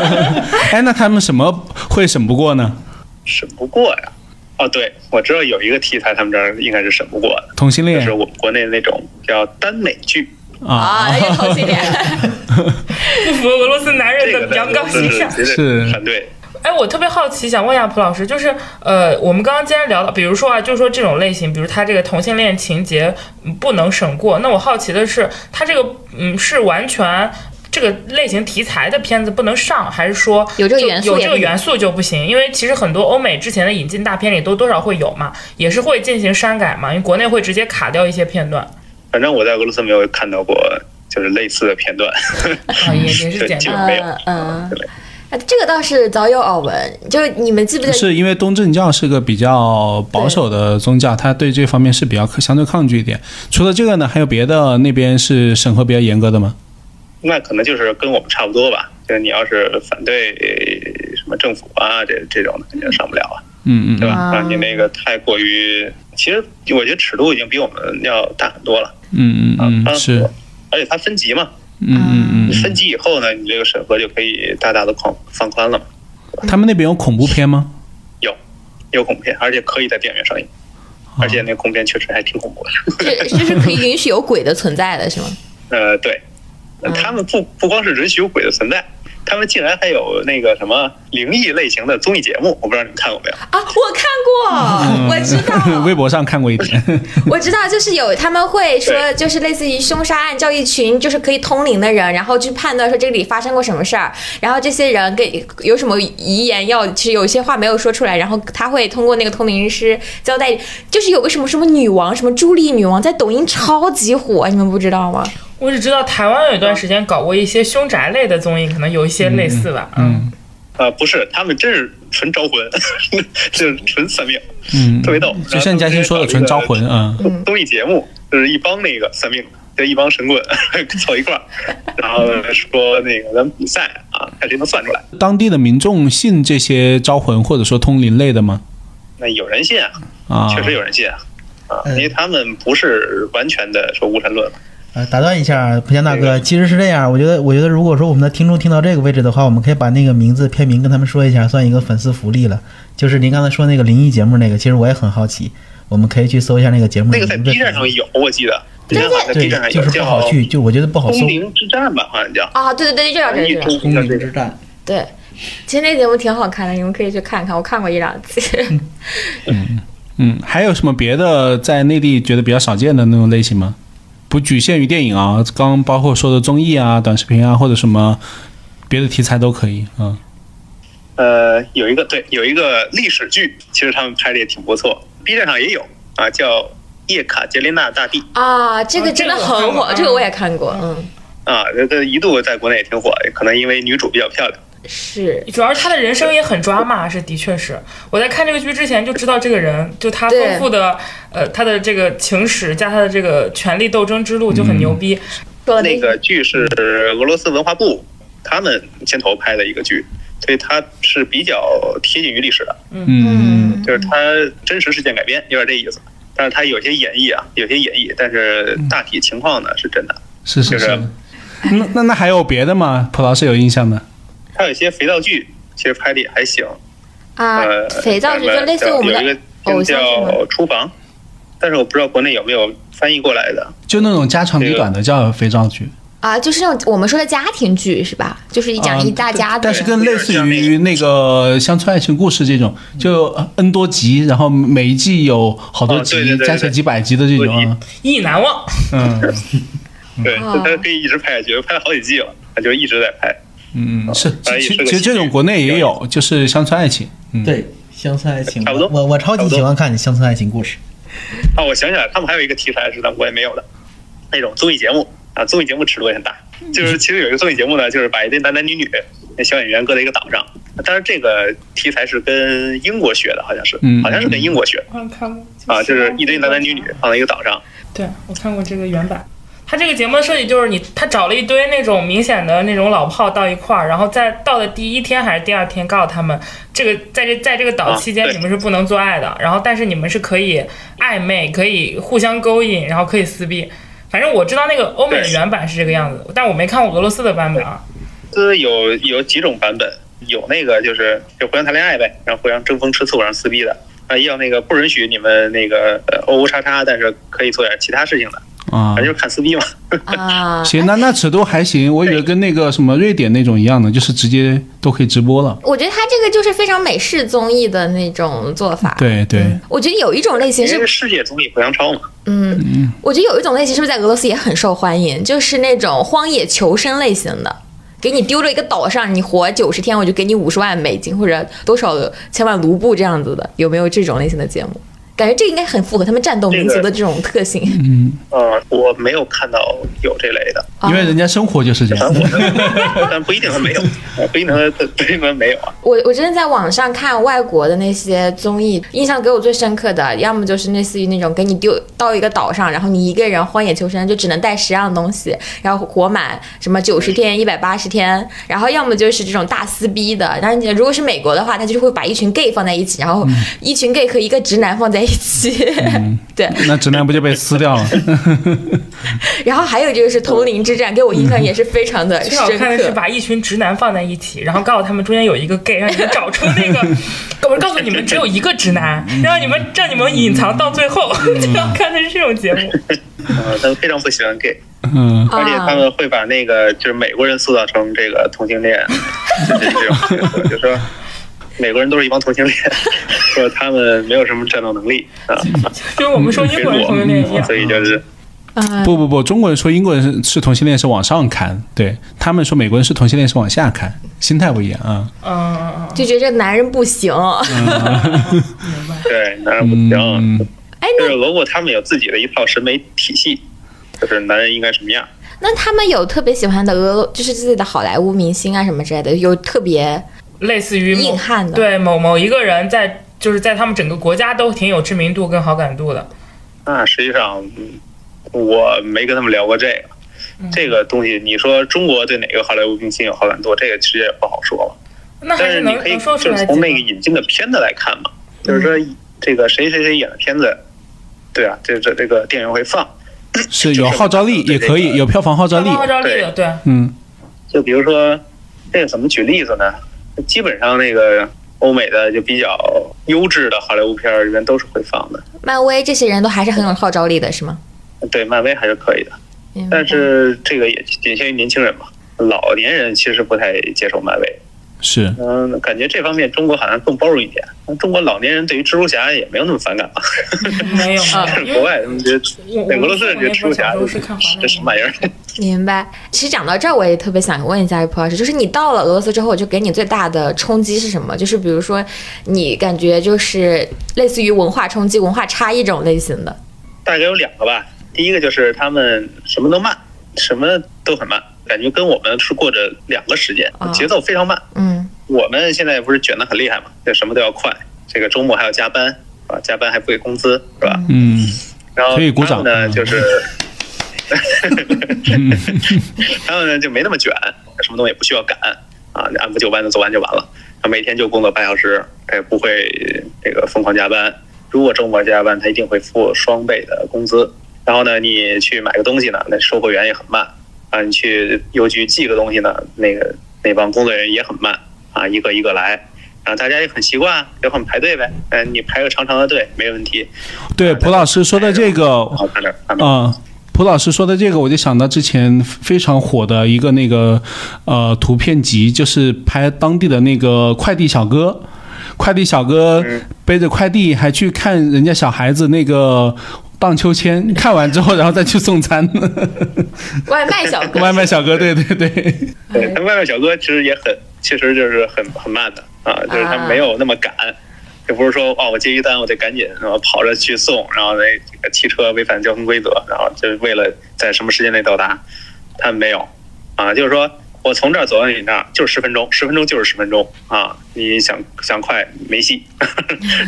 *laughs* 哎，那他们什么会审不过呢？审不过呀。哦，对，我知道有一个题材，他们这儿应该是审不过的，同性恋，就是我们国内那种叫耽美剧啊，同性恋，*laughs* 不符合俄罗斯男人的阳刚形象，是反对。哎，我特别好奇，想问一下蒲老师，就是呃，我们刚刚既然聊到，比如说啊，就是说这种类型，比如他这个同性恋情节嗯不能审过，那我好奇的是，他这个嗯是完全。这个类型题材的片子不能上，还是说有这个元素有这个元素就不行？因为其实很多欧美之前的引进大片里都多少会有嘛，也是会进行删改嘛，因为国内会直接卡掉一些片段，反正我在俄罗斯没有看到过就是类似的片段。*laughs* 啊，也也是 *laughs* 简单。基本没有嗯这个倒是早有耳闻，就是你们记不记得？是因为东正教是个比较保守的宗教，他对这方面是比较相对抗拒一点。除了这个呢，还有别的那边是审核比较严格的吗？那可能就是跟我们差不多吧。就是你要是反对什么政府啊，这这种的肯定上不了啊，嗯嗯对吧？啊啊，你那个太过于，其实我觉得尺度已经比我们要大很多了嗯嗯嗯，是，而且它分级嘛，嗯嗯嗯分级以后呢，你这个审核就可以大大的放放宽了。他们那边有恐怖片吗？有有恐怖片，而且可以在电影院上映，而且那个恐怖片确实还挺恐怖的。这这是可以允许有鬼的存在的，是吗？*laughs* 呃，对，呃他们不不光是允许有鬼的存在，他们竟然还有那个什么灵异类型的综艺节目，我不知道你们看过没有？啊，我看过，我知道，*laughs* 微博上看过一点。*laughs* 我知道，就是有他们会说，就是类似于凶杀案，叫一群就是可以通灵的人，然后去判断说这里发生过什么事儿，然后这些人给有什么遗言要，其实有一些话没有说出来，然后他会通过那个通灵师交代，就是有个什么什么女王，什么朱莉女王，在抖音超级火，你们不知道吗？我只知道台湾有一段时间搞过一些凶宅类的综艺，可能有一些类似吧。嗯，呃，不是，他们真是纯招魂，*laughs* 就是纯算命，嗯，*laughs* 特别逗。就像嘉欣说的，纯招魂。啊。综综艺节目就是一帮那个算命的，就一帮神棍 *laughs* 凑一块儿，然后说那个咱们比赛啊，看谁能算出来。当地的民众信这些招魂或者说通灵类的吗？那有人信啊，啊，确实有人信啊，啊，嗯因为他们不是完全的说无神论嘛。呃，打断一下，蒲江大哥，其实是这样，我觉得，我觉得如果说我们的听众听到这个位置的话，我们可以把那个名字片名跟他们说一下，算一个粉丝福利了。就是您刚才说那个灵异节目那个，其实我也很好奇，我们可以去搜一下那个节目那个在。B 站上有，我记得站上对，就是不好去，就我觉得不好《搜通。灵之战》吧，好像叫。啊，对对对，就叫这一个，通灵。之战，对。其实那节目挺好看的，你们可以去看看，我看过一两集。*laughs* 嗯，还有什么别的在内地觉得比较少见的那种类型吗？不局限于电影啊，刚包括说的综艺啊、短视频啊，或者什么别的题材都可以。嗯，呃，有一个对，有一个历史剧，其实他们拍的也挺不错，B 站上也有啊，叫《叶卡捷琳娜大帝啊，这个真的很火，这个我看过这个我也看过，嗯，》啊，这这一度在国内也挺火的，可能因为女主比较漂亮。是主要是他的人生也很抓马，是的确是。我在看这个剧之前就知道这个人，就他丰富的呃他的这个情史加他的这个权力斗争之路就很牛逼。那个剧是俄罗斯文化部他们牵头拍的一个剧，所以它是比较贴近于历史的，嗯，就是它真实事件改编，有点这意思。但是它有些演绎啊，有些演绎，但是大体情况呢是真的。是是。就是那那那还有别的吗？普老师有印象的？还有一些肥皂剧，其实拍的也还行。啊呃，，肥皂剧就类似于我们的有一个偶叫厨房》，但是我不知道国内有没有翻译过来的。就那种家长里短的叫肥皂剧，啊，就是那种我们说的家庭剧是吧？就是一讲啊一大家子但是人，更类似于那个乡村爱情故事这种，就 N 多集，然后每一季有好多哦对集，对对对加起来几百集的这种啊。一忆难忘。嗯 *laughs* 对，哦它可以一直拍下去，拍了好几季了，他就一直在拍。嗯，是，哎其实这种国内也有，就是乡村爱情。嗯，对，乡村爱情，差不多我我超级喜欢看乡村爱情故事。啊，我想起来，他们还有一个题材是咱们国内没有的，那种综艺节目啊，综艺节目尺度也很大。就是其实有一个综艺节目呢，就是把一堆男男女女那小演员搁在一个岛上，但是这个题材是跟英国学的，好像是嗯，好像是跟英国学的我看过啊，就是一堆男男女女放在一个岛上，对，我看过这个原版。他这个节目的设计就是你，他找了一堆那种明显的那种老炮到一块儿，然后在到的第一天还是第二天告诉他们，这个在这在这个岛啊期间你们是不能做爱的，然后但是你们是可以暧昧，可以互相勾引，然后可以撕逼。反正我知道那个欧美的原版是这个样子，但我没看过俄罗斯的版本啊。这有有几种版本，有那个就是就互相谈恋爱呗，然后互相争风吃醋，然后撕逼的啊，也有那个不允许你们那个呃欧欧叉叉，但是可以做点其他事情的。啊反正，就是看撕逼嘛。啊，*laughs* 行，那那尺度还行，我以为跟那个什么瑞典那种一样的，就是直接都可以直播了。我觉得他这个就是非常美式综艺的那种做法。对对，我觉得有一种类型是世界综艺互相超嘛。嗯，我觉得有一种类型是不是在俄罗斯也很受欢迎？就是那种荒野求生类型的，给你丢了一个岛上，你活九十天，我就给你五十万美金或者多少千万卢布这样子的，有没有这种类型的节目？感觉这应该很符合他们战斗民族的这种特性。嗯，我没有看到有这类的，啊因为人家生活就是这样。但不一定他没有，啊不一定他不一定他没有啊。我我真的在网上看外国的那些综艺，印象给我最深刻的，要么就是类似于那种给你丢到一个岛上，然后你一个人荒野求生，就只能带十样东西，然后活满什么九十天、一百八十天，然后要么就是这种大撕逼的。然后你如果是美国的话，他就会把一群 gay 放在一起，然后一群 gay 和一个直男放在一起，对。那直男不就被撕掉了？*laughs* 然后还有就是同龄之战，给我印象也是非常的最好看的是。把一群直男放在一起，然后告诉他们中间有一个 gay，让你们找出那个，*laughs* 我告诉你们只有一个直男，让你们让你们隐藏到最后。*laughs* 最好看的是这种节目。呃，他们非常不喜欢 gay，嗯，而且他们会把那个就是美国人塑造成这个同性恋，就是这种就说美国人都是一帮同性恋，*laughs* 说他们没有什么战斗能力啊，*laughs* 就是我们说英国人同性恋一样所。以就是嗯，不不不，中国人说英国人是是同性恋是往上看，对他们说美国人是同性恋是往下看，心态不一样啊。嗯嗯嗯，就觉得这男人不行。明白。*laughs* 对男人不行。嗯，哎，那就是俄国他们有自己的一套审美体系，就是男人应该什么样。那他们有特别喜欢的俄，就是自己的好莱坞明星啊什么之类的，有特别类似于某硬汉的。，对某某一个人在就是在他们整个国家都挺有知名度跟好感度的。那实际上，嗯我没跟他们聊过这个。这个东西，你说中国对哪个好莱坞明星有好感度，这个其实也不好说了。那还但是你可以能能说出就是？从那个引进的片子来看嘛，就是说这个谁谁谁演的片子，对啊，这这这个电影会放。是有号召力，也可以有票房号召力。号召力的，对，嗯，就比如说，这个怎么举例子呢？基本上那个欧美的就比较优质的好莱坞片儿里面都是会放的。漫威这些人都还是很有号召力的，是吗？对，漫威还是可以的，但是这个也仅限于年轻人嘛，老年人其实不太接受漫威。是嗯，感觉这方面中国好像更包容一点。中国老年人对于蜘蛛侠也没有那么反感吧？没有，啊 *laughs* 国外他们觉得，对俄罗斯人觉得蜘蛛侠是这什么玩意儿？*laughs* 明白。其实讲到这儿，我也特别想问一下蒲老师，就是你到了俄罗斯之后，就给你最大的冲击是什么？就是比如说，你感觉就是类似于文化冲击、文化差异这种类型的。大概有两个吧。第一个就是他们什么都慢，什么都很慢，感觉跟我们是过着两个时间啊，节奏非常慢。嗯我们现在不是卷得很厉害嘛，就什么都要快，这个周末还要加班，啊？加班还不给工资，是吧？嗯，然后可以鼓掌他们呢，嗯就是 *laughs* *laughs* 他们呢就没那么卷，什么东西也不需要赶啊，按部就班的做完就完了。他每天就工作八小时，他也不会这个疯狂加班。如果周末加班，他一定会付双倍的工资。然后呢，你去买个东西呢，那售货员也很慢啊。你去邮局寄个东西呢，那个那帮工作人员也很慢啊，一个一个来。然后大家也很习惯，就很排队呗。嗯，你排个长长的队没问题。对，蒲老师说的这个然后看那儿看那儿啊、蒲老师说的这个，我就想到之前非常火的一个那个呃图片集，就是拍当地的那个快递小哥，快递小哥背着快递还去看人家小孩子那个荡秋千，*laughs* 看完之后然后再去送餐，*laughs* 外卖小哥，*laughs* 外卖小哥，对对对，对，他外卖小哥其实也很，其实就是很很慢的啊，就是他没有那么赶，也不是说哦，我接一单我得赶紧然后跑着去送，然后那这个汽车违反交通规则，然后就是为了在什么时间内到达，他们没有。啊，就是说我从这儿走到你那儿就是十分钟，十分钟就是十分钟啊，你想想快没戏。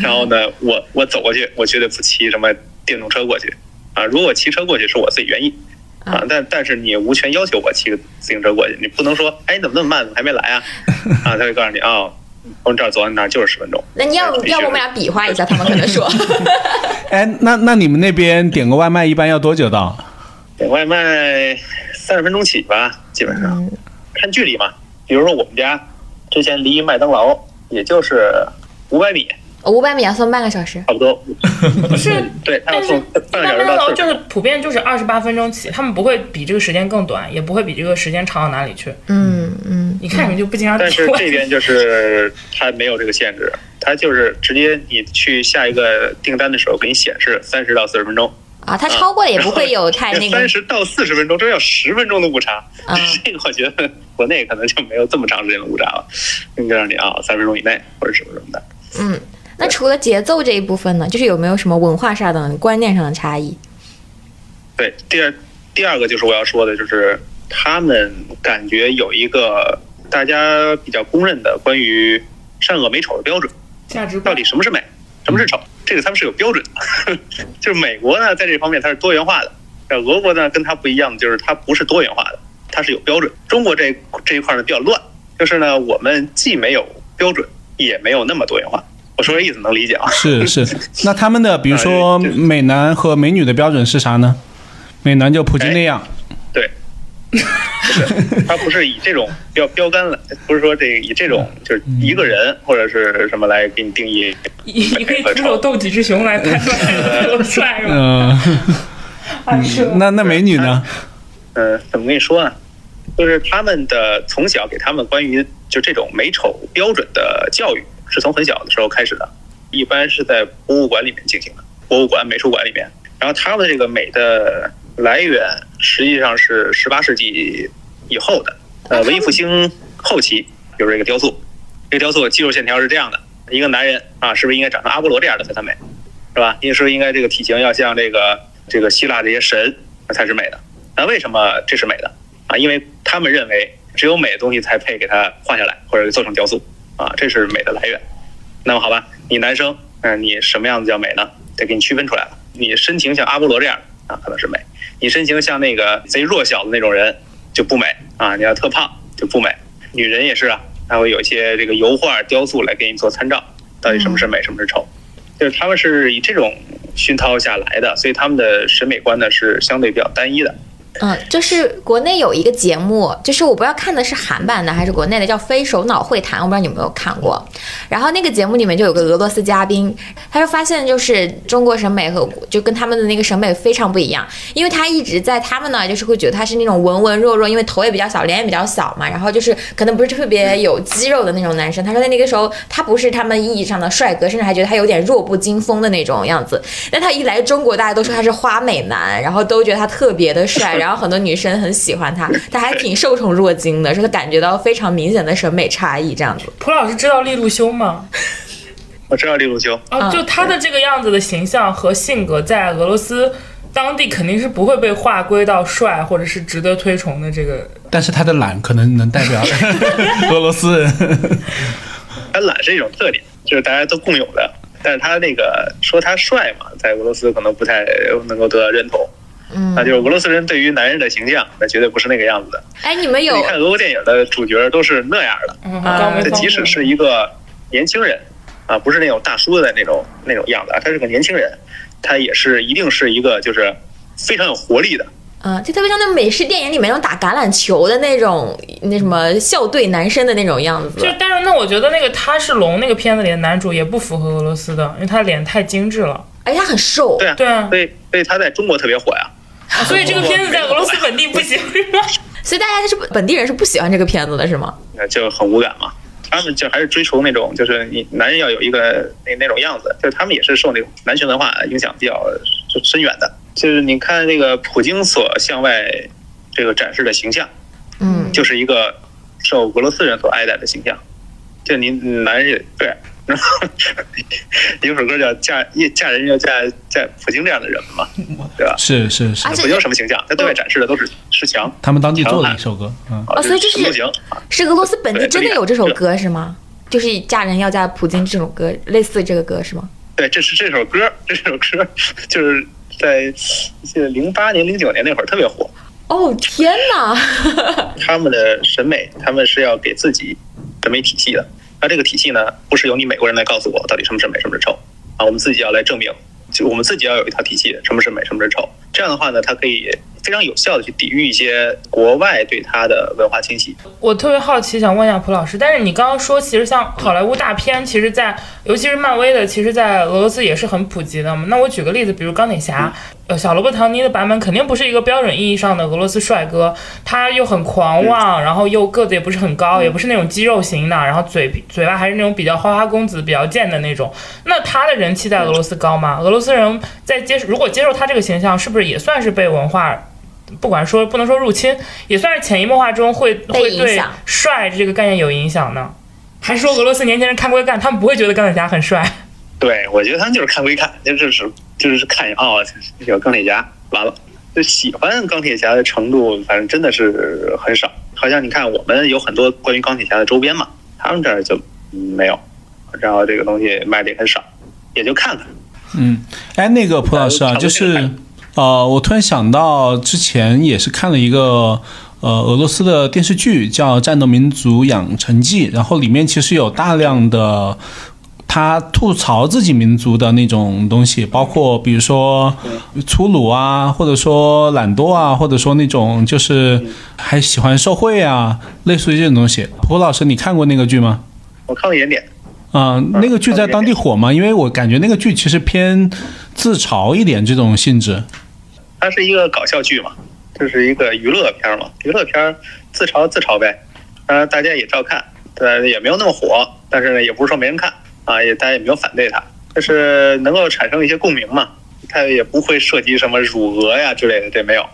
然后呢，我我走过去，我绝对不骑什么电动车过去啊，如果骑车过去是我自己愿意。啊，但但是你无权要求我骑个自行车过去，你不能说，哎，你怎么那么慢，怎么还没来啊？*laughs* 啊，他会告诉你啊，从这儿走到那儿就是十分钟。那你要要不我们俩比划一下，他们可能说，*laughs* 哎，那那你们那边点个外卖一般要多久到？点外卖三十分钟起吧，基本上、嗯看距离嘛。比如说我们家之前离麦当劳也就是五百米，五百米要送半个小时。差不多。不是，对，他要但是送半个小时一般麦当劳到就是普遍就是二十八分钟起，他们不会比这个时间更短，也不会比这个时间长到哪里去。嗯嗯，你看你们就不经常但是这边就是它没有这个限制，它就是直接你去下一个订单的时候给你显示三十到四十分钟，啊，它超过了也不会有太那个三。十到四十分钟，这要十分钟的误差。啊这个我觉得国内可能就没有这么长时间的误差了，应该让你啊三分钟以内或者什么什么的。嗯，那除了节奏这一部分呢，就是有没有什么文化上的、观念上的差异？对，第二第二个就是我要说的，就是他们感觉有一个大家比较公认的关于善恶美丑的标准。价值观到底什么是美，什么是丑，这个他们是有标准的。*laughs* 就是美国呢，在这方面它是多元化的，但，俄国呢跟它不一样，就是它不是多元化的，它是有标准。中国这这一块呢比较乱，就是呢我们既没有标准，也没有那么多元化。我说这意思能理解啊？是是，*laughs* 那他们的比如说美男和美女的标准是啥呢？美男就普京那样，对，*laughs* 不是，它不是以这种标标杆来，不是说这个以这种就是一个人或者是什么来给你定义。你你可以徒手斗几只熊来判断 *laughs* 多帅吗？嗯、啊是那那美女呢？嗯，怎么跟你说呢？就是他们的从小给他们关于就这种美丑标准的教育，是从很小的时候开始的，一般是在博物馆里面进行的，博物馆、美术馆里面。然后他们这个美的来源实际上是十八世纪以后的，呃，文艺复兴后期有这个雕塑，这个雕塑肌肉线条是这样的，一个男人啊，是不是应该长成阿波罗这样的才算美，是吧？你说应该这个体型要像这个这个希腊这些神才是美的。那为什么这是美的啊？因为他们认为只有美的东西才配给它画下来或者做成雕塑啊，这是美的来源。那么好吧，你男生，嗯、你什么样子叫美呢？得给你区分出来了。你身形像阿波罗这样的啊，可能是美；你身形像那个贼弱小的那种人就不美啊。你要特胖就不美。女人也是啊，她会有一些这个油画、雕塑来给你做参照，到底什么是美，什么是丑。就是他们是以这种熏陶下来的，所以他们的审美观呢是相对比较单一的。嗯，就是国内有一个节目，就是我不知道看的是韩版的还是国内的，叫《非首脑会谈》，我不知道你有没有看过。然后那个节目里面就有个俄罗斯嘉宾，他就发现就是中国审美和就跟他们的那个审美非常不一样，因为他一直在他们呢就是会觉得他是那种文文弱弱，因为头也比较小，脸也比较小嘛，然后就是可能不是特别有肌肉的那种男生。他说在那个时候他不是他们意义上的帅哥，甚至还觉得他有点弱不禁风的那种样子。但他一来中国，大家都说他是花美男，然后都觉得他特别的帅，然后很多女生很喜欢他，他还挺受宠若惊的，说他感觉到非常明显的审美差异这样子。蒲老师知道利路修吗？我知道利路修，啊，嗯就他的这个样子的形象和性格，在俄罗斯当地肯定是不会被划归到帅或者是值得推崇的这个。但是他的懒可能能代表 *laughs* 俄罗斯人。他懒是一种特点，就是大家都共有的。但是他那个说他帅嘛，在俄罗斯可能不太能够得到认同。嗯那就是俄罗斯人对于男人的形象，那绝对不是那个样子的。哎，你们有你看俄国电影的主角都是那样的，嗯，啊高眉高目这即使是一个年轻人啊，不是那种大叔的那种那种样子啊，他是个年轻人，他也是一定是一个就是非常有活力的。嗯，就特别像那美式电影里面那种打橄榄球的那种那什么校队男生的那种样子就。但是那我觉得那个他是龙那个片子里的男主也不符合俄罗斯的，因为他脸太精致了。而且他很瘦，对啊，对啊所以所以他在中国特别火呀。啊 *laughs* 所以这个片子在俄罗斯本地不行是吧？*laughs* 所以大家是本地人是不喜欢这个片子的，是吗？那就很无感嘛。他们就还是追求那种，就是你男人要有一个那那种样子，就是他们也是受那种男权文化影响比较深远的。就是你看那个普京所向外这个展示的形象，嗯，就是一个受俄罗斯人所爱戴的形象。就您男人对，然 *laughs* 后有首歌叫《嫁嫁人要嫁嫁普京这样的人嘛，*laughs* 对吧？是是是普京什么形象？他对外展示的都是是强，他们当地做的一首歌，嗯，啊哦所以这是什么都行啊。是俄罗斯本地真的有这首歌是吗？就是嫁人要嫁普京这首歌，类似这个歌是吗？对，这是这首歌，这首歌就是在记得零八年、零九年那会儿特别火。哦天哪！*laughs* 他们的审美，他们是要给自己审美体系的。那这个体系呢，不是由你美国人来告诉我到底什么是美，什么是丑啊，我们自己要来证明，就我们自己要有一套体系，什么是美，什么是丑。这样的话呢，它可以非常有效的去抵御一些国外对它的文化侵袭。我特别好奇，想问一下蒲老师，但是你刚刚说，其实像好莱坞大片，其实在尤其是漫威的，其实在俄罗斯也是很普及的嘛。那我举个例子，比如钢铁侠，呃，小罗伯特·唐尼的版本肯定不是一个标准意义上的俄罗斯帅哥，他又很狂妄，然后又个子也不是很高，也不是那种肌肉型的，然后嘴嘴巴还是那种比较花花公子、比较贱的那种。那他的人气在俄罗斯高吗？俄罗斯人在接如果接受他这个形象，是不是也算是被文化？不管说不能说入侵，也算是潜移默化中会会对帅这个概念有影响呢？还是说俄罗斯年轻人看归看，他们不会觉得钢铁侠很帅？对，我觉得他们就是看归看，就是就是看哦，有钢铁侠完了，就喜欢钢铁侠的程度，反正真的是很少。好像你看我们有很多关于钢铁侠的周边嘛，他们这儿就没有，然后这个东西卖的也很少，也就看看。嗯，哎，那个蒲老师啊，就是。呃，我突然想到，之前也是看了一个呃俄罗斯的电视剧，叫《战斗民族养成记》，然后里面其实有大量的他吐槽自己民族的那种东西，包括比如说粗鲁啊，或者说懒惰啊，或者说那种就是还喜欢受贿啊，类似于这种东西。胡老师，你看过那个剧吗？我看了一点点。啊，那个剧在当地火吗？因为我感觉那个剧其实偏自嘲一点这种性质。它是一个搞笑剧嘛，就是一个娱乐片嘛，娱乐片自嘲自嘲呗，当然大家也照看，对，也没有那么火，但是呢，也不是说没人看啊，也大家也没有反对他，就是能够产生一些共鸣嘛，他也不会涉及什么辱俄呀之类的，这没有。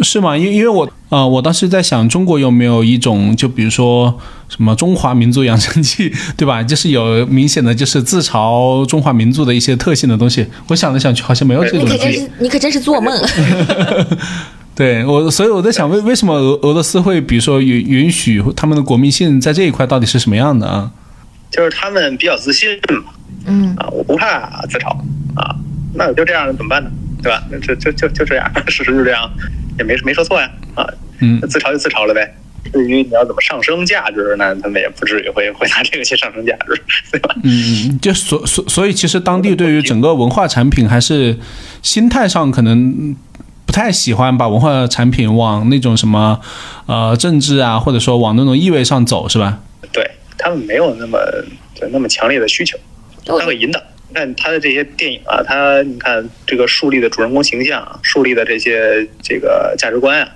是吗？因因为我呃，我当时在想，中国有没有一种，就比如说什么中华民族养成记，对吧？就是有明显的就是自嘲中华民族的一些特性的东西。我想了想去，好像没有这种。你可真是，你可真是做梦。*laughs* 对我，所以我在想，为为什么俄俄罗斯会，比如说允允许他们的国民性在这一块到底是什么样的啊？就是他们比较自信嘛。嗯。啊，我不怕自嘲啊，那我就这样怎么办呢？对吧？那就就就就这样，*laughs* 事实就这样。也没没说错呀，啊，嗯，自嘲就自嘲了呗。至于你要怎么上升价值，呢他们也不至于会会拿这个去上升价值，*laughs* 对吧？嗯，就所所所以，其实当地对于整个文化产品还是心态上可能不太喜欢把文化产品往那种什么呃政治啊，或者说往那种意味上走，是吧？对他们没有那么就那么强烈的需求，他会引导。但他的这些电影啊，他你看这个树立的主人公形象，啊树立的这些这个价值观啊，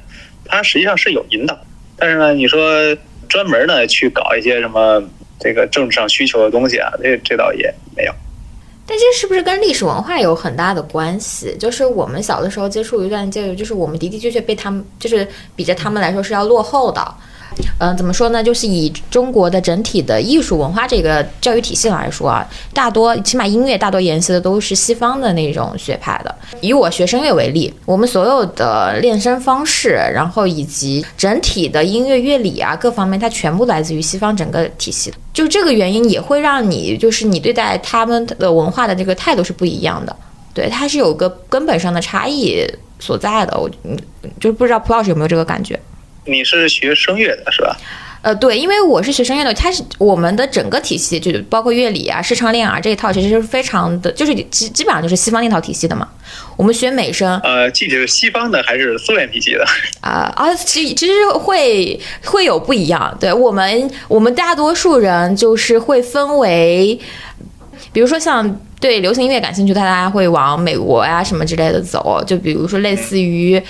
他实际上是有引导。但是呢，你说专门呢去搞一些什么这个政治上需求的东西啊，这这倒也没有。但这是不是跟历史文化有很大的关系？就是我们小的时候接触一段教育，就是我们的的确确被他们，就是比着他们来说是要落后的。嗯，怎么说呢？就是以中国的整体的艺术文化这个教育体系来说啊，大多起码音乐大多沿袭的都是西方的那种学派的。以我学声乐为例，我们所有的练声方式，然后以及整体的音乐乐理啊各方面，它全部来自于西方整个体系。就这个原因，也会让你就是你对待他们的文化的这个态度是不一样的。对，它是有个根本上的差异所在的。我，就是不知道蒲老师有没有这个感觉。你是学声乐的是吧？呃，对，因为我是学声乐的，它是我们的整个体系，就包括乐理啊、视唱练啊这一套，其实是非常的，就是基基本上就是西方那套体系的嘛。我们学美声，呃，具体是西方的还是苏联体系的？啊啊，其其实会会有不一样。对我们，我们大多数人就是会分为，比如说像对流行音乐感兴趣，大家会往美国呀什么之类的走，就比如说类似于。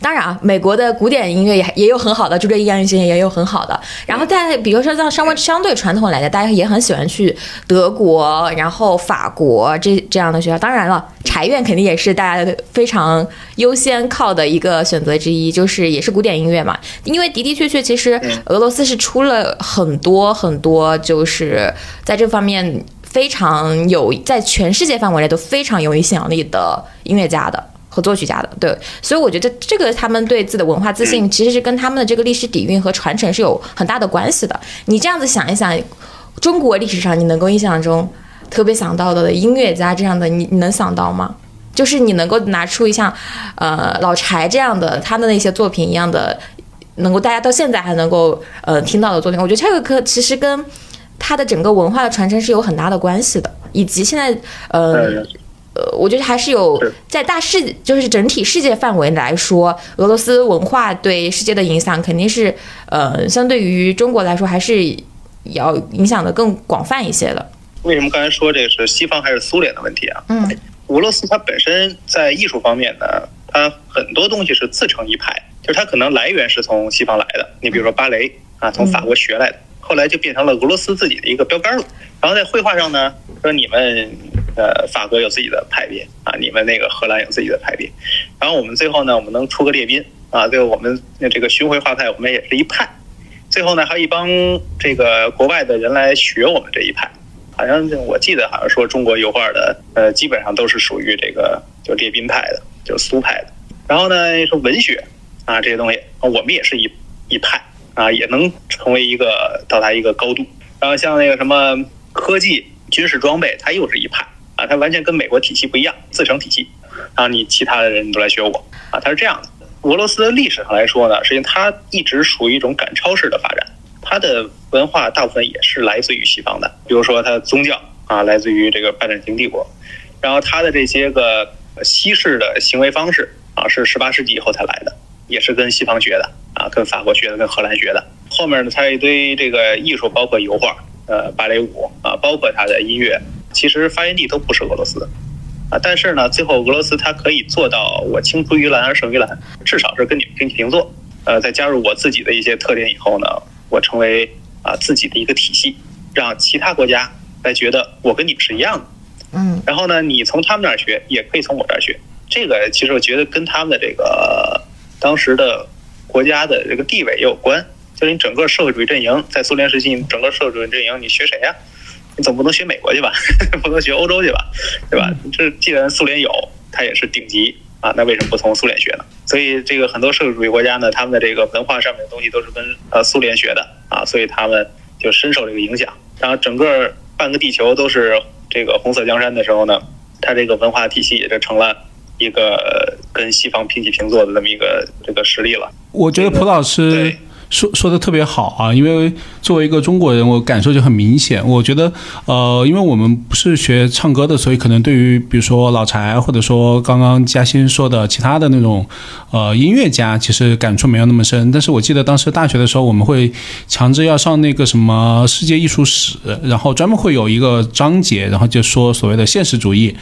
当然啊，美国的古典音乐也也有很好的，就这音乐性也有很好的。然后在比如说像稍微相对传统来的，大家也很喜欢去德国，然后法国这这样的学校。当然了，柴院肯定也是大家非常优先靠的一个选择之一，就是也是古典音乐嘛。因为的的确确，其实俄罗斯是出了很多很多，就是在这方面非常有，在全世界范围内都非常有影响力的音乐家的。和作曲家的，对，所以我觉得这个他们对自己的文化自信，其实是跟他们的这个历史底蕴和传承是有很大的关系的。你这样子想一想，中国历史上你能够印象中特别想到的音乐家这样的，你你能想到吗？就是你能够拿出一项，呃，老柴这样的他的那些作品一样的，能够大家到现在还能够呃听到的作品，我觉得这个课其实跟他的整个文化的传承是有很大的关系的，以及现在呃。呃，我觉得还是有在大世，就是整体世界范围来说，俄罗斯文化对世界的影响肯定是，呃，相对于中国来说，还是要影响的更广泛一些的。为什么刚才说这个是西方还是苏联的问题啊？嗯，俄罗斯它本身在艺术方面呢，它很多东西是自成一派，就是它可能来源是从西方来的。你比如说芭蕾啊，从法国学来的，后来就变成了俄罗斯自己的一个标杆了。然后在绘画上呢，说你们呃法国有自己的派别啊，你们那个荷兰有自己的派别，然后我们最后呢，我们能出个列宾啊，最后我们这个巡回画派，我们也是一派。最后呢，还有一帮这个国外的人来学我们这一派。好像我记得好像说中国油画的，呃，基本上都是属于这个就列宾派的，就是苏派的。然后呢，说文学啊这些东西，我们也是一一派啊，也能成为一个到达一个高度。然后像那个什么科技、军事装备，它又是一派啊，它完全跟美国体系不一样，自成体系。然后你其他的人都来学我啊，它是这样的。俄罗斯的历史上来说呢，实际上它一直属于一种赶超式的发展。它的文化大部分也是来自于西方的，比如说它的宗教啊，来自于这个拜占庭帝国，然后它的这些个西式的行为方式啊，是十八世纪以后才来的，也是跟西方学的啊，跟法国学的，跟荷兰学的。后面呢，它一堆这个艺术，包括油画、呃芭蕾舞啊，包括他的音乐，其实发源地都不是俄罗斯啊，但是呢，最后俄罗斯它可以做到我青出于蓝而胜于蓝，至少是跟你们平起平坐。呃，再加入我自己的一些特点以后呢。我成为啊自己的一个体系，让其他国家来觉得我跟你们是一样的，嗯，然后呢，你从他们那儿学，也可以从我这儿学。这个其实我觉得跟他们的这个当时的国家的这个地位也有关。就是你整个社会主义阵营在苏联时期，你整个社会主义阵营，你学谁呀？你总不能学美国去吧？*laughs* 不能学欧洲去吧？对吧？这既然苏联有，它也是顶级啊，那为什么不从苏联学呢？所以这个很多社会主义国家呢，他们的这个文化上面的东西都是跟呃苏联学的啊，所以他们就深受这个影响。然后整个半个地球都是这个红色江山的时候呢，它这个文化体系也就成了一个跟西方平起平坐的这么一个这个实力了。我觉得蒲老师。说说的特别好啊，因为作为一个中国人，我感受就很明显。我觉得，呃，因为我们不是学唱歌的，所以可能对于比如说老柴，或者说刚刚嘉欣说的其他的那种，呃，音乐家，其实感触没有那么深。但是我记得当时大学的时候，我们会强制要上那个什么世界艺术史，然后专门会有一个章节，然后就说所谓的现实主义。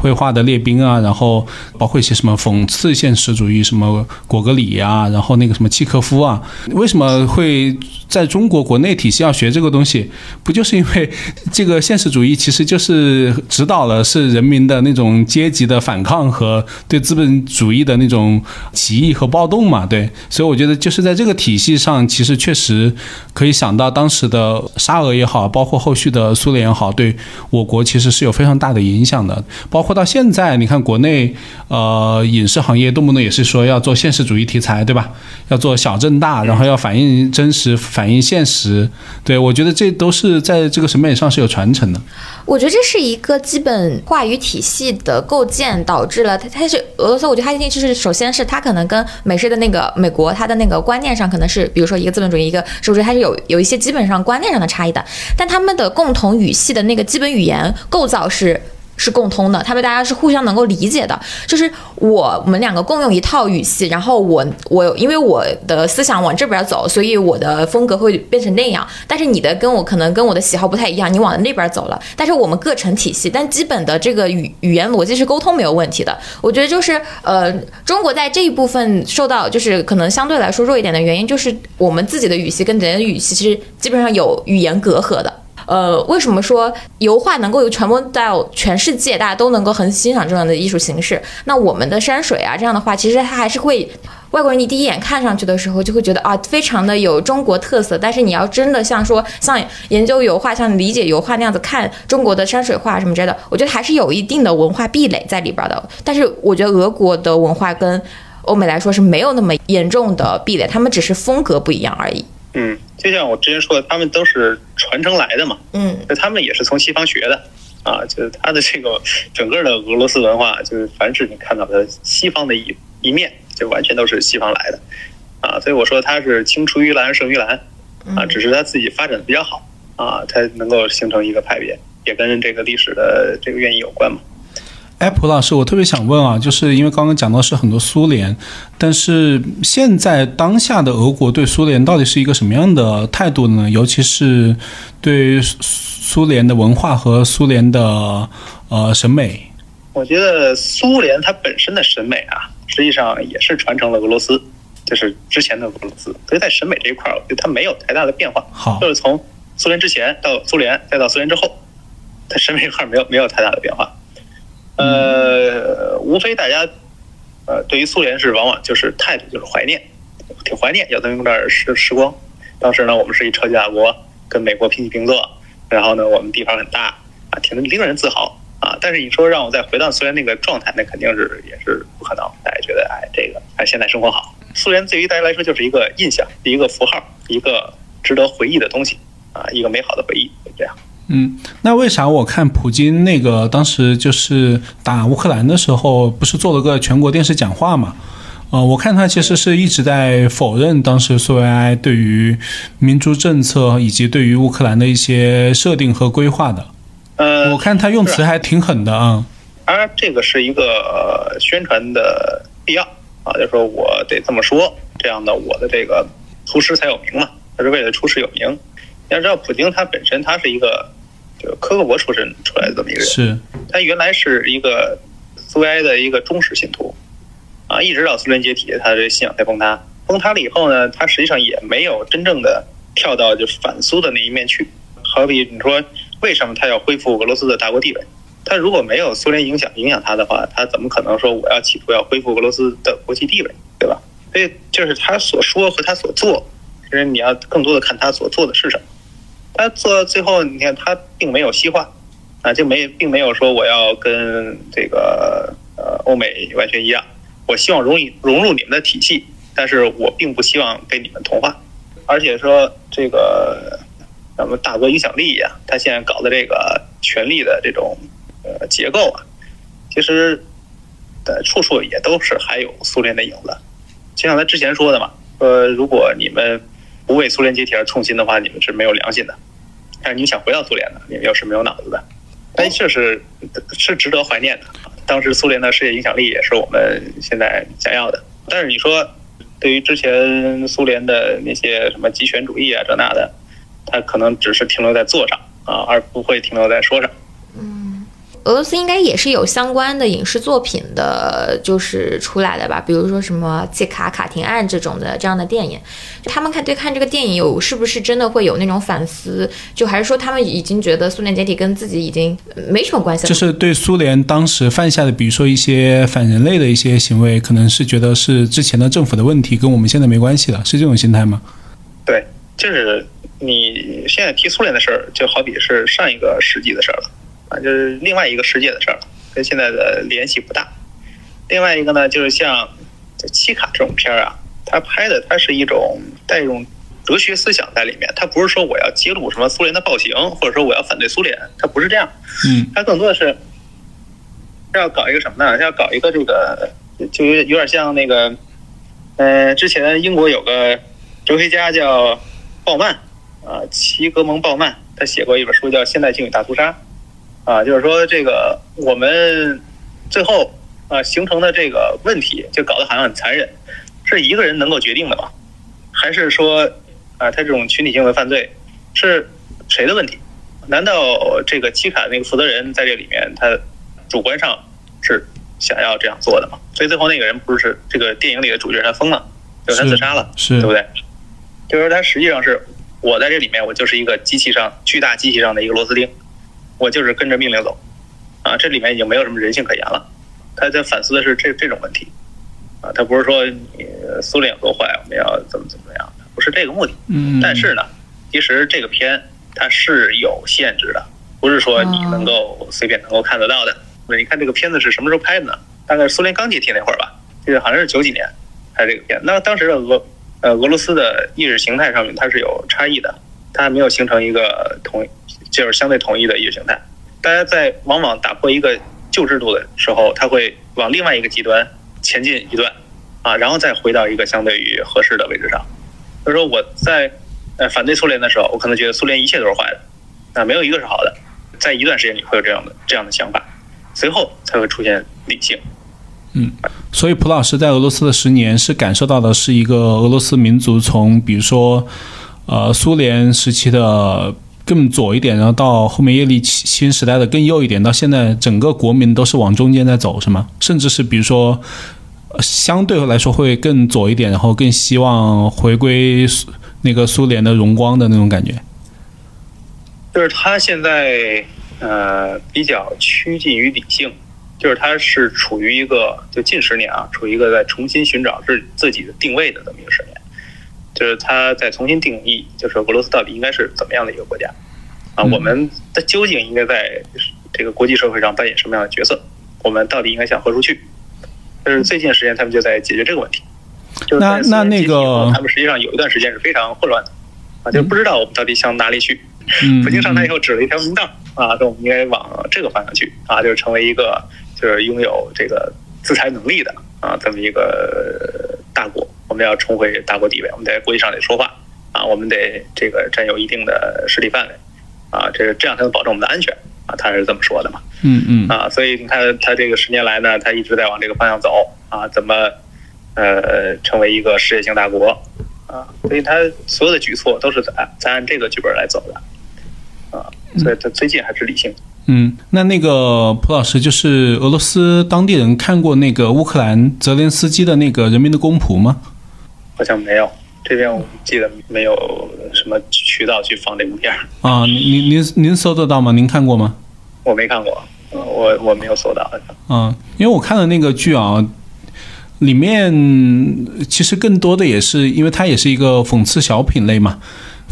绘画的列兵啊，然后包括一些什么讽刺现实主义，什么果戈里啊，然后那个什么契诃夫啊，为什么会在中国国内体系要学这个东西？不就是因为这个现实主义其实就是指导了是人民的那种阶级的反抗和对资本主义的那种起义和暴动嘛？对，所以我觉得就是在这个体系上，其实确实可以想到当时的沙俄也好，包括后续的苏联也好，对我国其实是有非常大的影响的，包。到现在，你看国内，呃，影视行业动不动也是说要做现实主义题材，对吧？要做小正大，然后要反映真实、反映现实。对我觉得这都是在这个审美上是有传承的。我觉得这是一个基本话语体系的构建，导致了它它是俄罗斯。我觉得它一定就是首先是它可能跟美式的那个美国它的那个观念上可能是，比如说一个资本主义，一个是不是，它是有有一些基本上观念上的差异的。但他们的共同语系的那个基本语言构造是。是共通的，他们大家是互相能够理解的。就是我们两个共用一套语系，然后我我因为我的思想往这边走，所以我的风格会变成那样。但是你的跟我可能跟我的喜好不太一样，你往那边走了。但是我们各成体系，但基本的这个语语言逻辑是沟通没有问题的。我觉得就是呃，中国在这一部分受到就是可能相对来说弱一点的原因，就是我们自己的语系跟别人的语系其实基本上有语言隔阂的。呃，为什么说油画能够传播到全世界，大家都能够很欣赏这样的艺术形式？那我们的山水啊，这样的话，其实它还是会外国人你第一眼看上去的时候，就会觉得啊，非常的有中国特色。但是你要真的像说像研究油画、像理解油画那样子看中国的山水画什么之类的，我觉得还是有一定的文化壁垒在里边的。但是我觉得俄国的文化跟欧美来说是没有那么严重的壁垒，他们只是风格不一样而已。嗯，就像我之前说的，他们都是传承来的嘛。嗯，就他们也是从西方学的啊，就是他的这个整个的俄罗斯文化，就是凡是你看到的西方的一一面，就完全都是西方来的啊。所以我说他是青出于蓝胜于蓝啊，只是他自己发展的比较好啊，才能够形成一个派别，也跟这个历史的这个原因有关嘛。哎，蒲老师，我特别想问啊，就是因为刚刚讲到是很多苏联，但是现在当下的俄国对苏联到底是一个什么样的态度呢？尤其是对苏苏联的文化和苏联的呃审美。我觉得苏联它本身的审美啊，实际上也是传承了俄罗斯，就是之前的俄罗斯，所以在审美这一块儿，我觉得它没有太大的变化。好就是从苏联之前到苏联，再到苏联之后，它审美这块儿没有没有太大的变化。呃，无非大家呃对于苏联是往往就是态度就是怀念，挺怀念有这么点时时光。当时呢，我们是一超级大国，跟美国平起平坐，然后呢，我们地方很大啊，挺令人自豪啊。但是你说让我再回到苏联那个状态，那肯定是也是不可能。大家觉得哎，这个哎现在生活好，苏联对于大家来说就是一个印象，一个符号，一个值得回忆的东西啊，一个美好的回忆，就这样。嗯，那为啥我看普京那个当时就是打乌克兰的时候，不是做了个全国电视讲话嘛？呃，我看他其实是一直在否认当时苏维埃对于民族政策以及对于乌克兰的一些设定和规划的。呃，我看他用词还挺狠的啊。当然，这个是一个呃宣传的必要啊，就是说我得这么说，这样的，我的这个出师才有名嘛，他是为了出师有名。要知道，普京他本身他是一个这个科克伯出身出来的这么一个人，是，他原来是一个苏维埃的一个忠实信徒啊，一直到苏联解体，他的信仰才崩塌。崩塌了以后呢，他实际上也没有真正的跳到就反苏的那一面去。好比你说，为什么他要恢复俄罗斯的大国地位？他如果没有苏联影响影响他的话，他怎么可能说我要企图要恢复俄罗斯的国际地位，对吧？所以就是他所说和他所做，其实你要更多的看他所做的是什么。他做到最后，你看他并没有西化，啊，就没并没有说我要跟这个呃欧美完全一样，我希望融入融入你们的体系，但是我并不希望被你们同化，而且说这个咱们大国影响力呀、他现在搞的这个权力的这种呃结构啊，其实呃处处也都是还有苏联的影子，就像他之前说的嘛，说如果你们不为苏联解体而痛心的话，你们是没有良心的。但是你想回到苏联呢，你们又是没有脑子的。哎，这是是值得怀念的。当时苏联的世界影响力也是我们现在想要的。但是你说，对于之前苏联的那些什么极权主义啊这那的，它可能只是停留在做上啊，而不会停留在说上。俄罗斯应该也是有相关的影视作品的，就是出来的吧，比如说什么《季卡卡廷案》这种的这样的电影，他们看对看这个电影有是不是真的会有那种反思？就还是说他们已经觉得苏联解体跟自己已经没什么关系了？就是对苏联当时犯下的，比如说一些反人类的一些行为，可能是觉得是之前的政府的问题，跟我们现在没关系了，是这种心态吗？对，就是你现在提苏联的事儿，就好比是上一个世纪的事儿了啊，就是另外一个世界的事儿了，跟现在的联系不大。另外一个呢，就是像就七卡这种片儿啊，它拍的它是一种带一种哲学思想在里面，它不是说我要揭露什么苏联的暴行，或者说我要反对苏联，它不是这样，嗯，它更多的是要搞一个什么呢？要搞一个这个，就有有点像那个，呃，之前英国有个哲学家叫鲍曼，啊，齐格蒙鲍曼，他写过一本书叫《现代性与大屠杀》，啊，就是说这个我们最后啊形成的这个问题，就搞得好像很残忍，是一个人能够决定的吗？还是说啊，他这种群体性的犯罪是谁的问题？难道这个基卡那个负责人在这里面，他主观上是想要这样做的吗？所以最后那个人不是这个电影里的主角，他疯了，就是他自杀了，是对不对？就是他实际上是我在这里面，我就是一个机器上巨大机器上的一个螺丝钉，我就是跟着命令走，啊，这里面已经没有什么人性可言了。他在反思的是这这种问题，啊，他不是说你苏联有多坏，我们要怎么怎么样，不是这个目的。嗯，但是呢，其实这个片它是有限制的，不是说你能够随便能够看得到的。那你看这个片子是什么时候拍的呢？大概是苏联刚解体那会儿吧，这个好像是九几年拍这个片。那当时的俄呃俄罗斯的意识形态上面它是有差异的，它还没有形成一个统就是相对统一的意识形态。大家在往往打破一个旧制度的时候，他会往另外一个极端前进一段啊，然后再回到一个相对于合适的位置上。就是说我在呃反对苏联的时候，我可能觉得苏联一切都是坏的，啊，没有一个是好的。在一段时间里会有这样的这样的想法，随后才会出现理性。嗯所以，蒲老师在俄罗斯的十年是感受到的是一个俄罗斯民族从比如说，呃，苏联时期的更左一点，然后到后面叶利钦时代的更右一点，到现在整个国民都是往中间在走，是吗？甚至是比如说，相对来说会更左一点，然后更希望回归那个苏联的荣光的那种感觉。就是他现在呃比较趋近于理性，就是他是处于一个就近十年啊，处于一个在重新寻找自自己的定位的这么一个十年，就是他在重新定义，就是俄罗斯到底应该是怎么样的一个国家啊？嗯我们的究竟应该在这个国际社会上扮演什么样的角色？我们到底应该向何处去？就是最近时间他们就在解决这个问题。就是那那那个他们实际上有一段时间是非常混乱的啊，就不知道我们到底向哪里去。嗯，*laughs* 普京上台以后指了一条明道啊，说我们应该往这个方向去啊，就是成为一个就是拥有这个自裁能力的啊这么一个大国。我们要重回大国地位，我们在国际上得说话啊，我们得这个占有一定的势力范围啊，这个这样才能保证我们的安全啊，他是这么说的嘛。嗯嗯啊，所以你看他这个十年来呢，他一直在往这个方向走啊，怎么呃成为一个世界性大国啊？所以他所有的举措都是在在按这个剧本来走的啊，所以他最近还是理性。嗯，那那个蒲老师就是俄罗斯当地人看过那个乌克兰泽连斯基的那个《人民的公仆》吗？好像没有，这边我记得没有什么渠道去放这部片儿，啊，您您您您搜得到吗？您看过吗？我没看过，呃我我没有搜到。嗯，因为我看的那个剧啊，里面其实更多的也是因为它也是一个讽刺小品类嘛，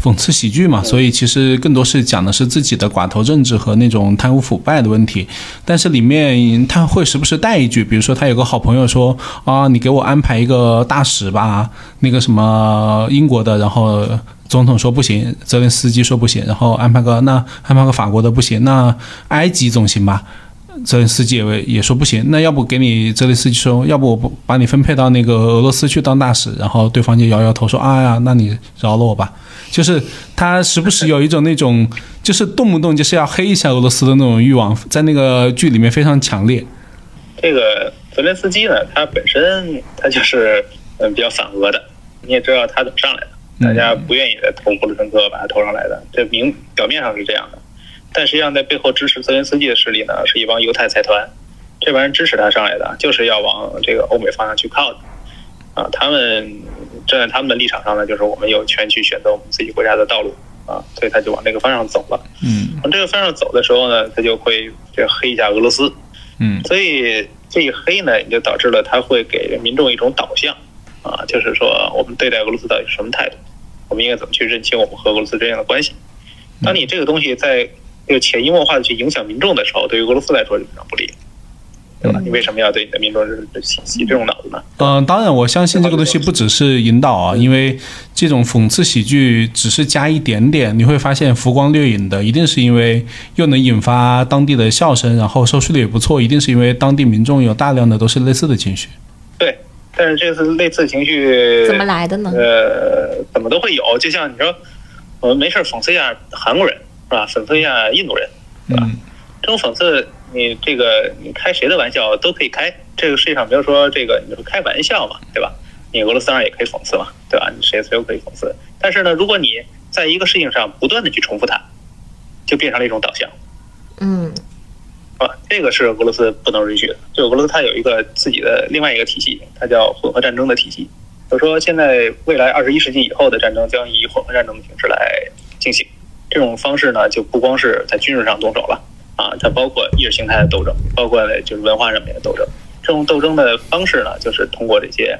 讽刺喜剧嘛，所以其实更多是讲的是自己的寡头政治和那种贪污腐败的问题。但是里面他会时不时带一句，比如说他有个好朋友说啊，你给我安排一个大使吧，那个什么英国的，然后。总统说不行，泽连斯基说不行，然后安排个那安排个法国的不行，那埃及总行吧？泽连斯基也也说不行，那要不给你泽连斯基说，要不我不把你分配到那个俄罗斯去当大使，然后对方就摇摇头说，哎呀，那你饶了我吧。就是他时不时有一种那种，就是动不动就是要黑一下俄罗斯的那种欲望，在那个剧里面非常强烈。这个泽连斯基呢，他本身他就是嗯比较反俄的，你也知道他怎么上来的，大家不愿意投普鲁申科把他投上来的，这明表面上是这样的，但实际上在背后支持泽连斯基的势力呢，是一帮犹太财团，这帮人支持他上来的，就是要往这个欧美方向去靠的，啊，他们站在他们的立场上呢，就是我们有权去选择我们自己国家的道路啊，所以他就往这个方向走了。嗯往这个方向走的时候呢，他就会这黑一下俄罗斯，嗯所以这一黑呢，也就导致了他会给民众一种导向，啊，就是说我们对待俄罗斯到底是什么态度，我们应该怎么去认清我们和俄罗斯之间的关系。当你这个东西在这个潜移默化的去影响民众的时候，对于俄罗斯来说是非常不利的，对吧？你为什么要对你的民众是洗洗这种脑子呢？嗯、当然，我相信这个东西不只是引导啊，因为这种讽刺喜剧只是加一点点，你会发现浮光掠影的，一定是因为又能引发当地的笑声，然后收视率也不错，一定是因为当地民众有大量的都是类似的情绪。对，但是这次类似情绪怎么来的呢？呃，怎么都会有。就像你说，我们没事儿讽刺一下韩国人是吧？讽刺一下印度人，对吧？嗯这种讽刺，你这个你开谁的玩笑都可以开，这个世界上没有说这个你说开玩笑嘛，对吧？你俄罗斯当然也可以讽刺嘛，对吧？你谁谁都可以讽刺。但是呢，如果你在一个事情上不断的去重复它，就变成了一种导向。嗯啊，这个是俄罗斯不能允许的。就俄罗斯它有一个自己的另外一个体系，它叫混合战争的体系。就是说，现在未来二十一世纪以后的战争将以混合战争的形式来进行。这种方式呢，就不光是在军事上动手了啊，它包括意识形态的斗争，包括就是文化上面的斗争。这种斗争的方式呢，就是通过这些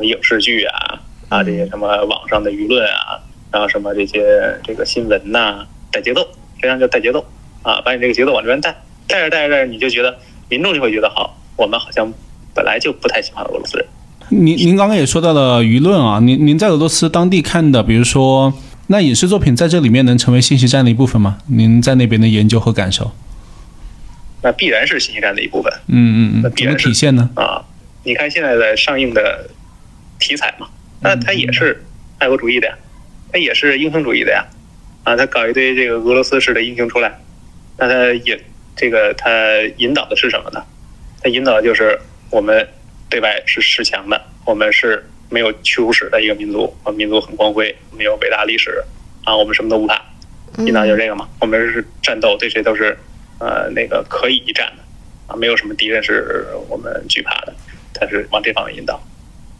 影视剧啊啊这些什么网上的舆论啊，然后什么这些这个新闻呐、带节奏，实际上叫带节奏啊，把你这个节奏往这边带。带着带着带着，你就觉得民众就会觉得好，我们好像本来就不太喜欢俄罗斯人。您您刚刚也说到了舆论啊，您您在俄罗斯当地看的，比如说那影视作品在这里面能成为信息战的一部分吗？您在那边的研究和感受？那必然是信息战的一部分嗯嗯嗯，怎么那必然体现呢？啊！你看现在的上映的题材嘛，那它也是爱国主义的呀，它也是英雄主义的呀，啊，他搞一堆这个俄罗斯式的英雄出来，那他引这个它引导的是什么呢？它引导的就是我们对外是恃强的，我们是没有屈辱史的一个民族，我们民族很光辉，没有伟大历史啊，我们什么都不怕。引导就是这个嘛，我们是战斗，对谁都是呃那个可以一战的啊，没有什么敌人是我们惧怕的，它是往这方面引导。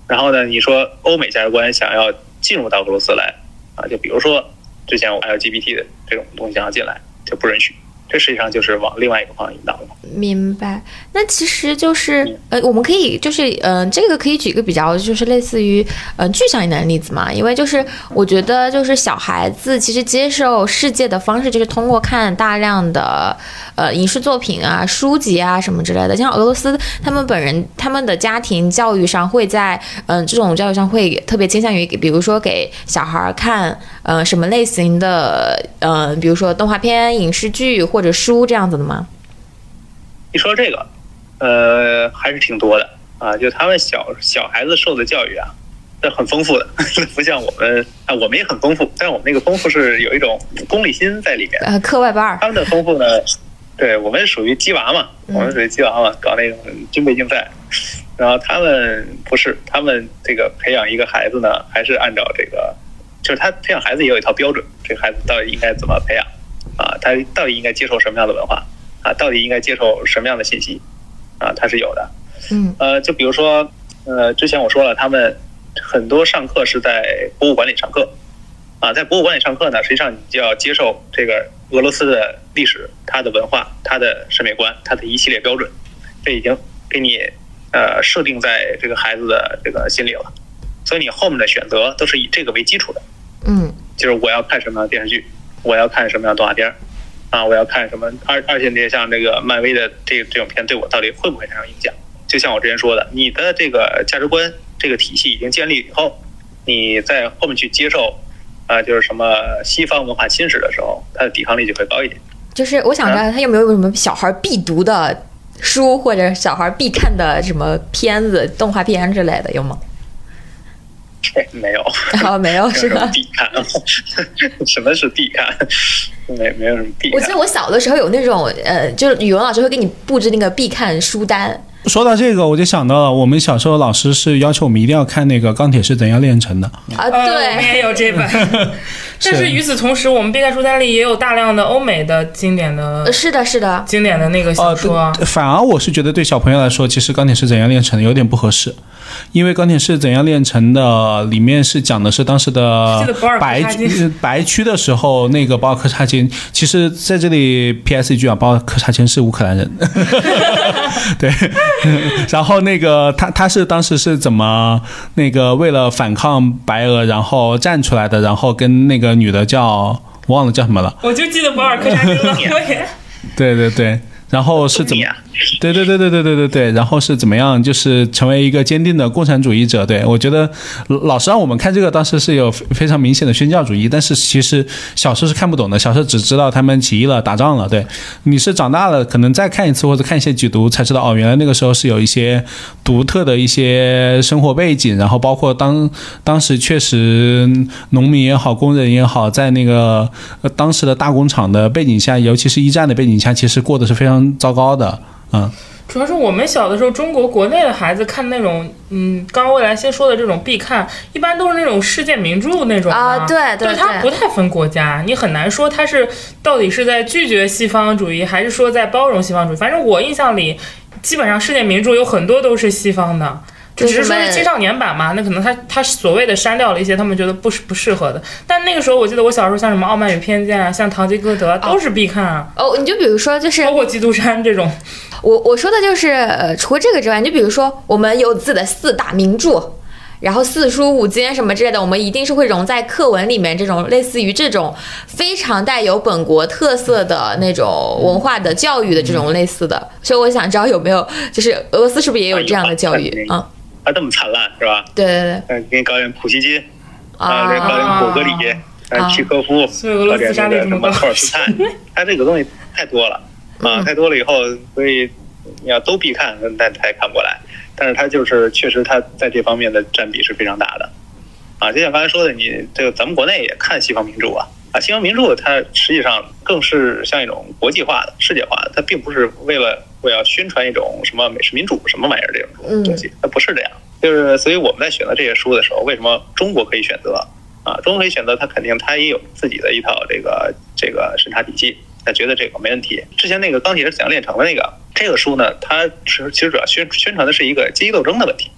然后呢，你说欧美价值观想要进入到俄罗斯来啊，就比如说之前我 LGBT 的这种东西想要进来就不允许，这实际上就是往另外一个方向引导了。明白，那其实就是呃，我们可以就是呃，这个可以举一个比较就是类似于呃具象一点的例子嘛，因为就是我觉得就是小孩子其实接受世界的方式就是通过看大量的呃影视作品啊、书籍啊什么之类的，像俄罗斯他们本人他们的家庭教育上会在嗯、这种教育上会特别倾向于给比如说给小孩儿看呃什么类型的呃比如说动画片、影视剧或者书这样子的吗？一说这个，呃，还是挺多的啊。就他们小小孩子受的教育啊，是很丰富的，*laughs* 不像我们啊，我们也很丰富，但是我们那个丰富是有一种功利心在里面。呃，课外班儿。他们的丰富呢，对我们属于鸡娃嘛，我们属于鸡娃嘛，搞那种军备竞赛。然后他们不是，他们这个培养一个孩子呢，还是按照这个，就是他培养孩子也有一套标准，这个孩子到底应该怎么培养啊？他到底应该接受什么样的文化啊？到底应该接受什么样的信息啊？他是有的。嗯呃，就比如说，呃，之前我说了，他们很多上课是在博物馆里上课，啊，在博物馆里上课呢，实际上你就要接受这个俄罗斯的历史、它的文化、它的审美观、它的一系列标准，这已经给你呃设定在这个孩子的这个心里了，所以你后面的选择都是以这个为基础的，嗯就是我要看什么电视剧，我要看什么样的动画片儿，啊，我要看什么二二线这像这个漫威的这这种片对我到底会不会产生影响？就像我之前说的，你的这个价值观这个体系已经建立以后，你在后面去接受，啊、就是什么西方文化侵蚀的时候，它的抵抗力就会高一点。就是我想知道他有没有什么小孩必读的书或者小孩必看的什么片子、动画片之类的，有吗？哎没有，啊，*laughs* 没有是吧？必看，*laughs* 什么是必看？没没有什么必看我记得。我小的时候有那种呃，就是语文老师会给你布置那个必看书单。说到这个，我就想到了，我们小时候老师是要求我们一定要看那个《钢铁是怎样炼成的》。啊，呃，我们对，也有这本。*laughs* 但是与此同时，我们必看书单里也有大量的欧美的经典的呃是的，是的，经典的那个小呃，说反而我是觉得对小朋友来说，其实《钢铁是怎样炼成的》有点不合适，因为《钢铁是怎样炼成的》里面是讲的是当时的白白区的时候，那个保尔柯察金，其实在这里 P.S. 一句啊，保尔柯察金是乌克兰人，*laughs* 对，*laughs* 然后那个他他是当时是怎么那个为了反抗白俄，然后站出来的，然后跟那个女的叫忘了叫什么了，我就记得博尔克沙丁了，对对对，然后是怎么东尼？啊对对对对对对对对，然后是怎么样？就是成为一个坚定的共产主义者。对我觉得老师让我们看这个，当时是有非非常明显的宣教主义，但是其实小时候是看不懂的，小时候只知道他们起义了、打仗了。对，你是长大了，可能再看一次或者看一些解读，才知道哦，原来那个时候是有一些独特的一些生活背景，然后包括当当时确实农民也好，工人也好，在那个呃当时的大工厂的背景下，尤其是一战的背景下，其实过得是非常糟糕的。嗯，主要是我们小的时候，中国国内的孩子看那种，嗯，刚刚未来先说的这种必看，一般都是那种世界名著那种啊对对对，它不太分国家，你很难说它是到底是在拒绝西方主义，还是说在包容西方主义。反正我印象里，基本上世界名著有很多都是西方的。只是说是青少年版嘛，那可能他他所谓的删掉了一些他们觉得不适不适合的，但那个时候我记得我小时候像什么《傲慢与偏见》啊，像《堂吉诃德》啊都是必看啊，哦，你就比如说，就是包括《基督山》这种。我我说的就是，呃，除了这个之外，你就比如说，我们有自己的四大名著，然后四书五经什么之类的，我们一定是会融在课文里面，这种类似于这种非常带有本国特色的那种文化的教育的这种类似的。所以我想知道有没有，就是俄罗斯是不是也有这样的教育？啊有嗯，它这么灿烂是吧？对。对对，嗯，给你搞点普希金啊，给你搞点啊。果戈里，啊。啊，契诃夫，搞点那个什么托尔斯泰，*laughs* 他这个东西太多了啊，嗯。太多了以后，所以你要都必看，那他也看不过来。但是他就是确实他在这方面的占比是非常大的。啊，就像刚才说的，你这个咱们国内也看西方名著啊。啊，西方名著它实际上更是像一种国际化的、世界化的。它并不是为了我要宣传一种什么美式民主什么玩意儿这种东西，它不是这样。就是所以我们在选择这些书的时候，为什么中国可以选择啊？中国可以选择，它肯定它也有自己的一套这个这个审查体系，他觉得这个没问题。之前那个《钢铁是怎样炼成的》那个这个书呢，它是其实主要宣宣传的是一个阶级斗争的问题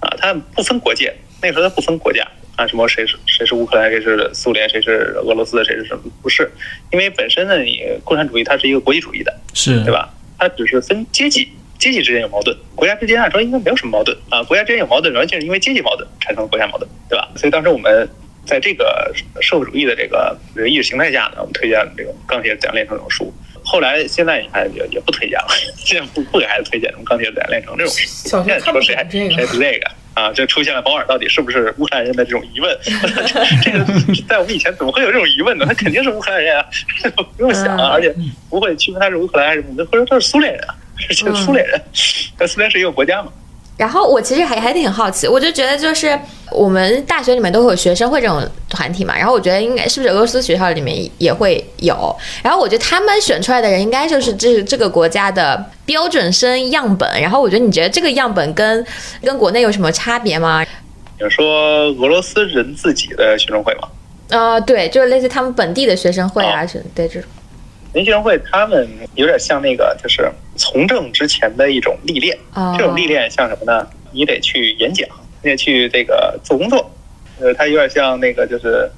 啊，它不分国界，那个时候它不分国家。啊，什么谁是谁是乌克兰，谁是苏联，谁是俄罗斯，谁是什么？不是，因为本身呢，你共产主义它是一个国际主义的，是对吧？它只是分阶级，阶级之间有矛盾，国家之间按说应该没有什么矛盾啊。国家之间有矛盾，完全是因为阶级矛盾产生了国家矛盾，对吧？所以当时我们在这个社会主义的这个意识形态下呢，我们推荐这个《钢铁怎样炼成》这种书。后来现在你看也也不推荐了，*laughs* 现在不不给孩子推荐什么《钢铁怎样炼成》这种书，现在说谁还谁读这个。啊，就出现了保尔到底是不是乌克兰人的这种疑问。*laughs* 这个 *laughs* 在我们以前怎么会有这种疑问呢？他肯定是乌克兰人啊，*laughs* 不用想啊，而且不会区分他是乌克兰还是我们会说他是苏联人啊，是苏联人。但苏联是一个国家嘛。然后我其实还还挺好奇，我就觉得就是我们大学里面都会有学生会这种团体嘛，然后我觉得应该是不是俄罗斯学校里面也会有，然后我觉得他们选出来的人应该就是这是这个国家的标准生样本，然后我觉得你觉得这个样本跟跟国内有什么差别吗？你说俄罗斯人自己的学生会吗？呃，对，就是类似他们本地的学生会啊，是对这种。人学生会他们有点像那个，就是从政之前的一种历练。这种历练像什么呢？你得去演讲，你得去这个做工作。呃，它有点像那个，就是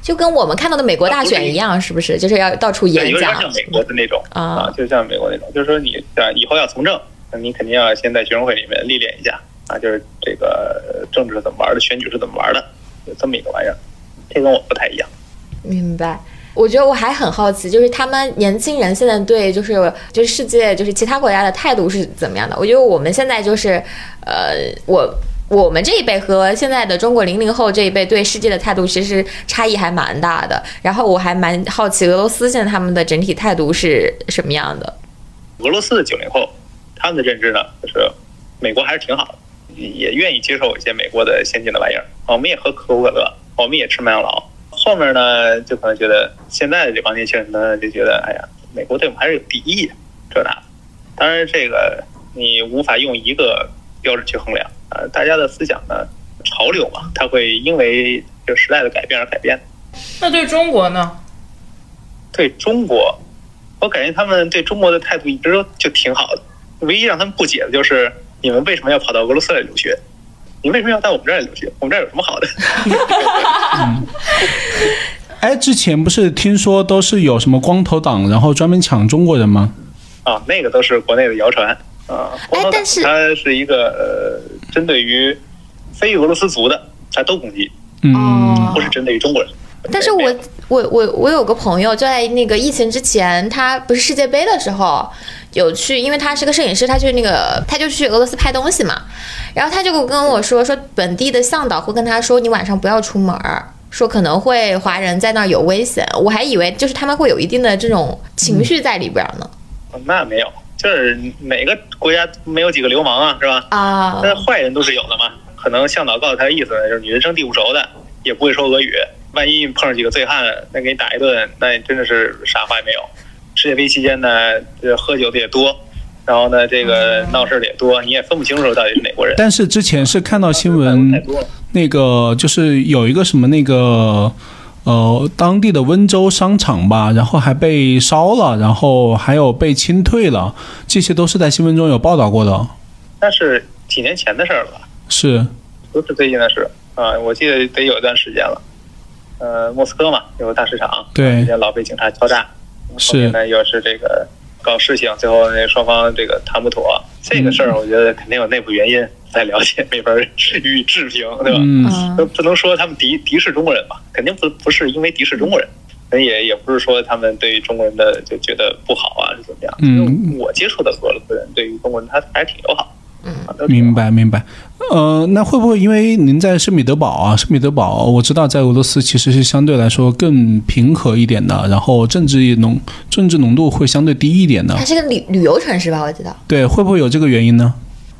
就跟我们看到的美国大选一样，是不是？就是要到处演讲。有点像美国的那种啊，就像美国那种，就是说你啊，以后要从政，那你肯定要先在学生会里面历练一下啊，就是这个政治是怎么玩的，选举是怎么玩的，有这么一个玩意儿。这跟我不太一样。明白。我觉得我还很好奇，就是他们年轻人现在对就是就是世界就是其他国家的态度是怎么样的？我觉得我们现在就是，呃，我我们这一辈和现在的中国零零后这一辈对世界的态度其实差异还蛮大的。然后我还蛮好奇俄罗斯现在他们的整体态度是什么样的？俄罗斯的九零后，他们的认知呢，就是美国还是挺好的，也愿意接受一些美国的先进的玩意儿。我们也喝可口可乐，我们也吃麦当劳。后面呢，就可能觉得现在的这帮年轻人呢，就觉得，哎呀，美国对我们还是有敌意的，这那。当然，这个你无法用一个标准去衡量啊。大家的思想呢，潮流嘛，它会因为这时代的改变而改变。那对中国呢？对中国，我感觉他们对中国的态度一直都就挺好的。唯一让他们不解的就是，你们为什么要跑到俄罗斯来留学？你为什么要在我们这儿留学？我们这儿有什么好的？*laughs* 哎，之前不是听说都是有什么光头党，然后专门抢中国人吗？啊，那个都是国内的谣传啊。哎，但是它是一个呃，针对于非俄罗斯族的，他都攻击，嗯，不是针对于中国人。但是我我我我有个朋友，就在那个疫情之前，他不是世界杯的时候有去，因为他是个摄影师，他去那个他就去俄罗斯拍东西嘛。然后他就跟我说，说本地的向导会跟他说，你晚上不要出门儿，说可能会华人在那儿有危险。我还以为就是他们会有一定的这种情绪在里边呢。那没有，就是每个国家没有几个流氓啊，是吧？啊，那坏人都是有的嘛。可能向导告诉他的意思，就是你人生地不熟的，也不会说俄语，万一碰上几个醉汉，那给你打一顿，那真的是啥话也没有。世界杯期间呢，这喝酒的也多。然后呢，这个闹事的也多，你也分不清楚到底是哪国人。但是之前是看到新闻，那个就是有一个什么那个呃当地的温州商场吧，然后还被烧了，然后还有被清退了，这些都是在新闻中有报道过的。那是几年前的事儿了吧？是，不是最近的事啊？我记得得有一段时间了。呃，莫斯科嘛，有个大市场，对，老被警察敲诈，是，呢又是这个。搞事情，最后那双方这个谈不妥，这个事儿我觉得肯定有内部原因，不太了解 *laughs* 没法予以置评，对吧？嗯，不能说他们敌敌视中国人吧？肯定不不是因为敌视中国人，也也不是说他们对于中国人的就觉得不好啊，是怎么样？嗯，我接触的俄罗斯人对于中国人他还是挺友好。嗯，明白明白。呃，那会不会因为您在圣彼得堡啊？圣彼得堡，我知道在俄罗斯其实是相对来说更平和一点的，然后政治浓政治浓度会相对低一点的。它是个旅旅游城市吧？我知道。对，会不会有这个原因呢？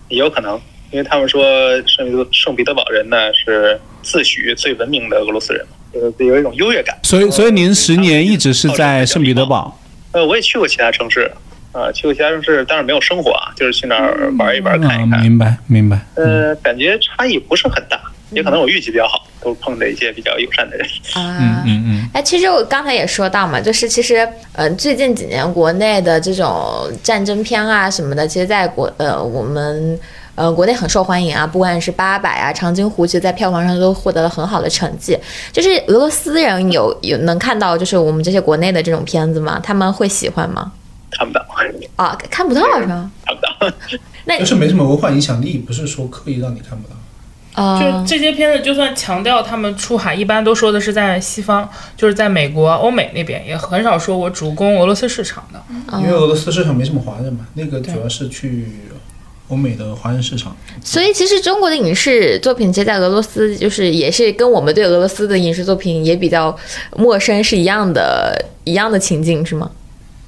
也有可能，因为他们说圣圣彼得堡人呢是自诩最文明的俄罗斯人，就是有一种优越感。所以，所以您十年一直是在圣彼得堡。呃，我也去过其他城市，啊，去过其他城市，但是没有生活啊，就是去那儿玩一玩、看一看。明白，明白。呃，感觉差异不是很大，也可能我运气比较好，都碰着一些比较友善的人。啊，嗯嗯嗯。哎，其实我刚才也说到嘛，就是其实，呃，最近几年国内的这种战争片啊什么的，其实在国呃我们。呃，国内很受欢迎啊，不管是八佰啊、长津湖，其实在票房上都获得了很好的成绩。就是俄罗斯人有有能看到，就是我们这些国内的这种片子吗？他们会喜欢吗？看不到啊，看不到是吗？看不到。那就是没什么文化影响力，不是说刻意让你看不到。啊，就这些片子，就算强调他们出海，一般都说的是在西方，就是在美国、欧美那边，也很少说我主攻俄罗斯市场的。因为俄罗斯市场没什么华人嘛，那个主要是去。欧美的华人市场，所以其实中国的影视作品，其实在俄罗斯就是也是跟我们对俄罗斯的影视作品也比较陌生，是一样的，一样的情境是吗？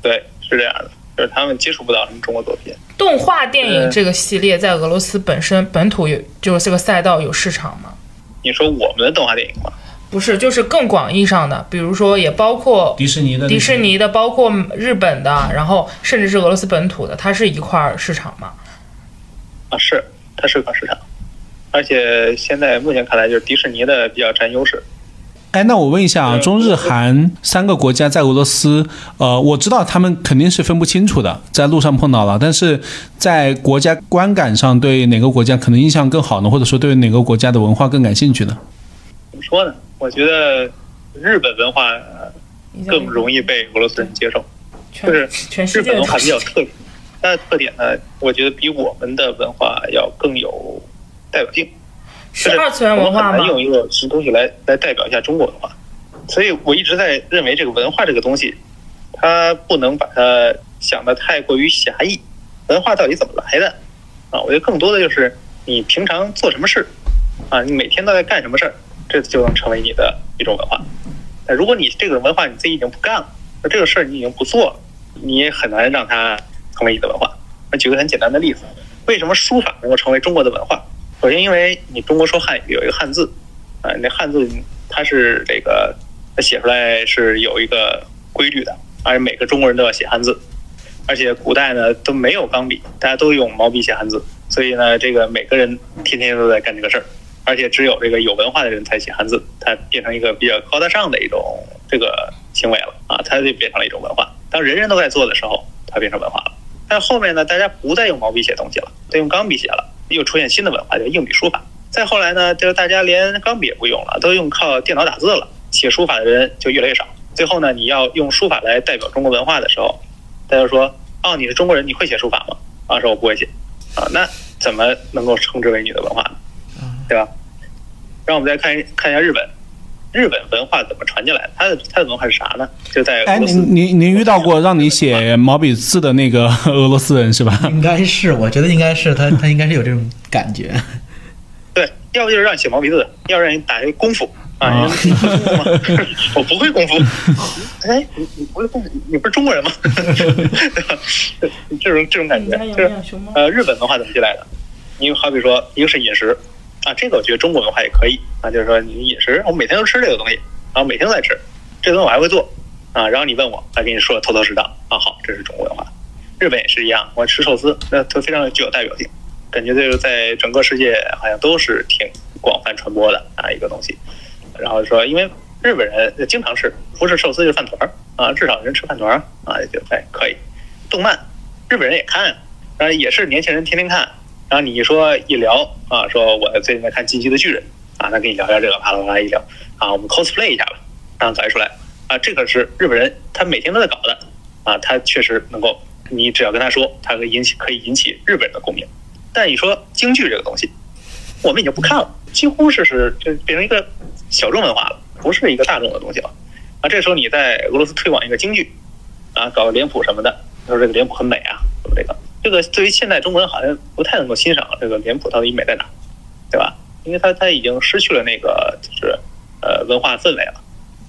对，是这样的，就是他们接触不到什么中国作品。动画电影这个系列在俄罗斯本身本土有就是这个赛道有市场吗？你说我们的动画电影吗？不是，就是更广义上的，比如说也包括迪士尼的，迪士尼的，包括日本的，然后甚至是俄罗斯本土的，它是一块市场吗？啊，是，它是个市场，而且现在目前看来，就是迪士尼的比较占优势。哎，那我问一下啊，中日韩三个国家在俄罗斯，呃，我知道他们肯定是分不清楚的，在路上碰到了，但是在国家观感上，对哪个国家可能印象更好呢？或者说对哪个国家的文化更感兴趣呢？怎么说呢？我觉得日本文化更容易被俄罗斯人接受，就是日本文化比较特别。它的特点呢，我觉得比我们的文化要更有代表性。是二次元文化吗？很难用一个什么东西来来代表一下中国文化，所以我一直在认为这个文化这个东西，它不能把它想的太过于狭义。文化到底怎么来的？啊，我觉得更多的就是你平常做什么事，啊，你每天都在干什么事儿，这就能成为你的一种文化。那如果你这个文化你自己已经不干了，那这个事儿你已经不做了，你也很难让它。成为你的文化。那举个很简单的例子，为什么书法能够成为中国的文化？首先，因为你中国说汉语有一个汉字，啊，那汉字它是这个它写出来是有一个规律的，而且每个中国人都要写汉字，而且古代呢都没有钢笔，大家都用毛笔写汉字，所以呢，这个每个人天天都在干这个事儿，而且只有这个有文化的人才写汉字，它变成一个比较高大上的一种这个行为了啊，它就变成了一种文化。当人人都在做的时候，它变成文化了。但后面呢，大家不再用毛笔写东西了，都用钢笔写了，又出现新的文化叫硬笔书法。再后来呢，就是大家连钢笔也不用了，都用靠电脑打字了，写书法的人就越来越少。最后呢，你要用书法来代表中国文化的时候，大家说：“哦，你是中国人，你会写书法吗？”啊，说我不会写。啊，那怎么能够称之为你的文化呢？对吧？让我们再看看一下日本。日本文化怎么传进来的？它的它的文化是啥呢？就在哎，您您您遇到过让你写毛笔字的那个俄罗斯人是吧？应该是，我觉得应该是他，*laughs* 他应该是有这种感觉。对，要不就是让你写毛笔字，要让你打一功夫啊！你 *laughs* 会功夫吗？我不会功夫。*laughs* 哎，你你不会功夫？你不是中国人吗？这种这种感觉，就是呃，日本文化怎么进来的？你好比说，一个是饮食。啊，这个我觉得中国文化也可以啊，就是说你饮食，我每天都吃这个东西，然后每天都在吃，这东西我还会做啊，然后你问我，还跟你说的头头是道啊，好，这是中国文化。日本也是一样，我吃寿司，那它非常具有代表性，感觉这个在整个世界好像都是挺广泛传播的啊一个东西。然后说，因为日本人经常吃，不是寿司就是饭团儿啊，至少人吃饭团儿啊，就哎可以。动漫，日本人也看，啊也是年轻人天天看。然后你一说一聊啊，说我最近在看《进击的巨人》啊，那跟你聊聊这个，啪啦啪啦一聊啊，我们 cosplay 一下吧，然后搞出来啊，这个是日本人他每天都在搞的啊，他确实能够，你只要跟他说，他可以引起可以引起日本人的共鸣。但你说京剧这个东西，我们已经不看了，几乎是是就变成一个小众文化了，不是一个大众的东西了啊。这时候你在俄罗斯推广一个京剧啊，搞个脸谱什么的，他说这个脸谱很美啊，什么这个。这个对于现代中国人好像不太能够欣赏这个脸谱到底美在哪，对吧？因为他他已经失去了那个就是呃文化氛围了。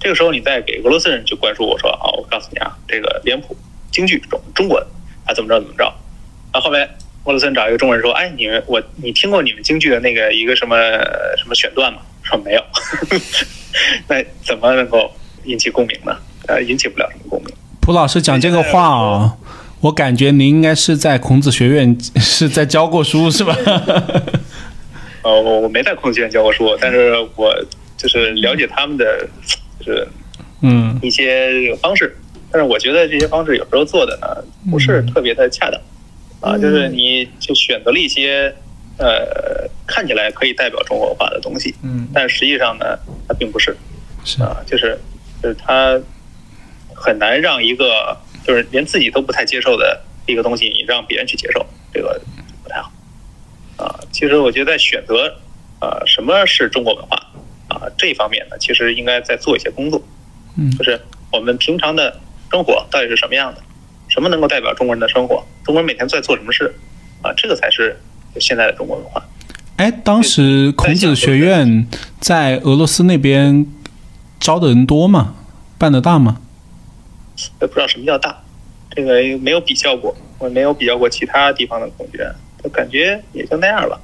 这个时候你再给俄罗斯人去灌输我说啊，我告诉你啊，这个脸谱京剧中中国的啊怎么着怎么着。然后后来俄罗斯人找一个中国人说，哎，你们我你听过你们京剧的那个一个什么什么选段吗？说没有，*laughs* 那怎么能够引起共鸣呢？呃，引起不了什么共鸣。蒲老师讲这个话啊、我感觉您应该是在孔子学院 *laughs* 是在教过书是吧？呃，*laughs* 我我没在孔子学院教过书，但是我就是了解他们的就是嗯。一些方式，但是我觉得这些方式有时候做的呢不是特别的恰当，啊，就是你就选择了一些呃看起来可以代表中国文化的东西，嗯，但实际上呢它并不是。是。啊，就是就是它很难让一个就是连自己都不太接受的一个东西，你让别人去接受，这个不太好啊。其实我觉得在选择啊什么是中国文化啊这一方面呢，其实应该在做一些工作。嗯就是我们平常的生活到底是什么样的，什么能够代表中国人的生活，中国人每天在做什么事啊，这个才是现在的中国文化。哎，当时孔子学院在俄罗斯那边招的人多吗？办得大吗？也不知道什么叫大，这个没有比较过，我没有比较过其他地方的孔子学院，就感觉也就那样吧，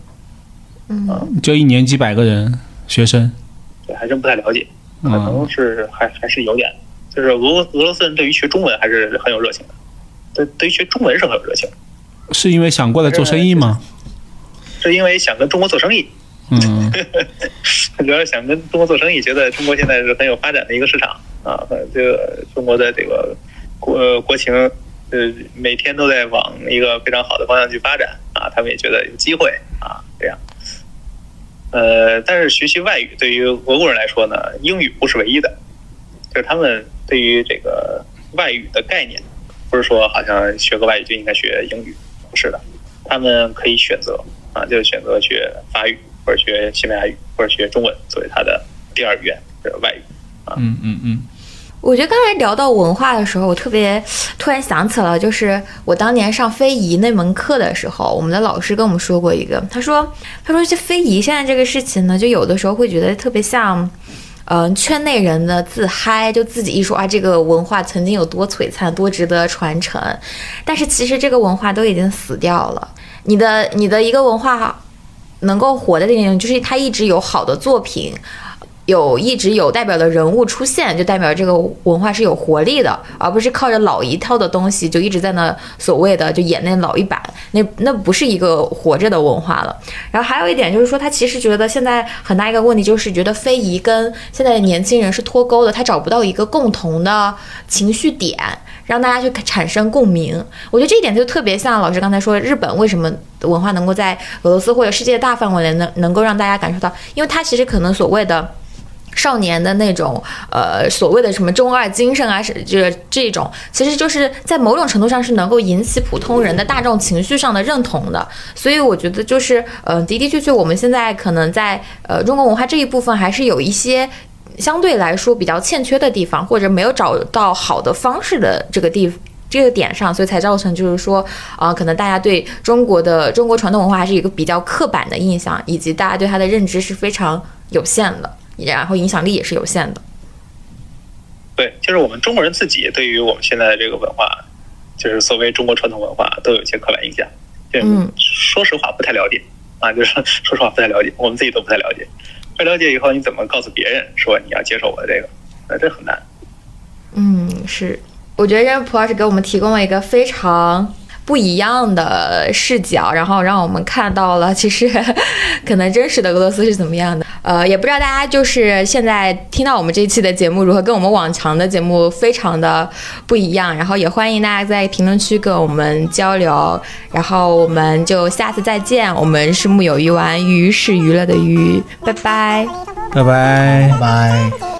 嗯就一年几百个人学生。对，还真不太了解，可嗯能是还还是有点，就是俄俄罗斯人对于学中文还是很有热情的，对对于学中文是很有热情，是因为想过来做生意吗？是因为想跟中国做生意，嗯 *laughs* 主要是想跟中国做生意，觉得中国现在是很有发展的一个市场啊，这个中国的这个国国情，呃，每天都在往一个非常好的方向去发展啊，他们也觉得有机会啊，这样。呃，但是学习外语对于俄国人来说呢，英语不是唯一的，就是他们对于这个外语的概念，不是说好像学个外语就应该学英语，不是的，他们可以选择啊，就选择学法语或者学西班牙语或者学中文作为他的第二语言的外语。啊嗯嗯嗯，我觉得刚才聊到文化的时候，我特别突然想起了，就是我当年上非遗那门课的时候，我们的老师跟我们说过一个，他说，他说这非遗现在这个事情呢，就有的时候会觉得特别像。嗯、圈内人的自嗨，就自己一说啊，这个文化曾经有多璀璨，多值得传承。但是其实这个文化都已经死掉了。你的你的一个文化能够活的电影，就是它一直有好的作品，有一直有代表的人物出现，就代表这个文化是有活力的，而不是靠着老一套的东西就一直在那所谓的就演那老一版，那那不是一个活着的文化了。然后还有一点就是说，他其实觉得现在很大一个问题就是觉得非遗跟现在的年轻人是脱钩的，他找不到一个共同的情绪点。让大家去产生共鸣，我觉得这一点就特别像老师刚才说，日本为什么文化能够在俄罗斯或者世界大范围内能能够让大家感受到，因为它其实可能所谓的。少年的那种呃所谓的什么中二精神啊，是就是这种，其实就是在某种程度上是能够引起普通人的大众情绪上的认同的。所以我觉得就是呃的的确确，我们现在可能在呃中国文化这一部分还是有一些。相对来说比较欠缺的地方，或者没有找到好的方式的这个地这个点上，所以才造成就是说，呃，可能大家对中国的中国传统文化还是一个比较刻板的印象，以及大家对它的认知是非常有限的，然后影响力也是有限的。对，就是我们中国人自己对于我们现在的这个文化，就是所谓中国传统文化，都有一些刻板印象。就嗯说实话不太了解啊，就是说实话不太了解，我们自己都不太了解。不了解以后，你怎么告诉别人说你要接受我的这个？那这很难。嗯，是，我觉得任普老师给我们提供了一个非常不一样的视角，然后让我们看到了其实 *laughs* 可能真实的俄罗斯是怎么样的。呃，也不知道大家就是现在听到我们这一期的节目如何，跟我们往常的节目非常的不一样。然后也欢迎大家在评论区跟我们交流，然后我们就下次再见。我们是木有鱼丸，鱼是娱乐的鱼，拜拜。拜拜拜。拜。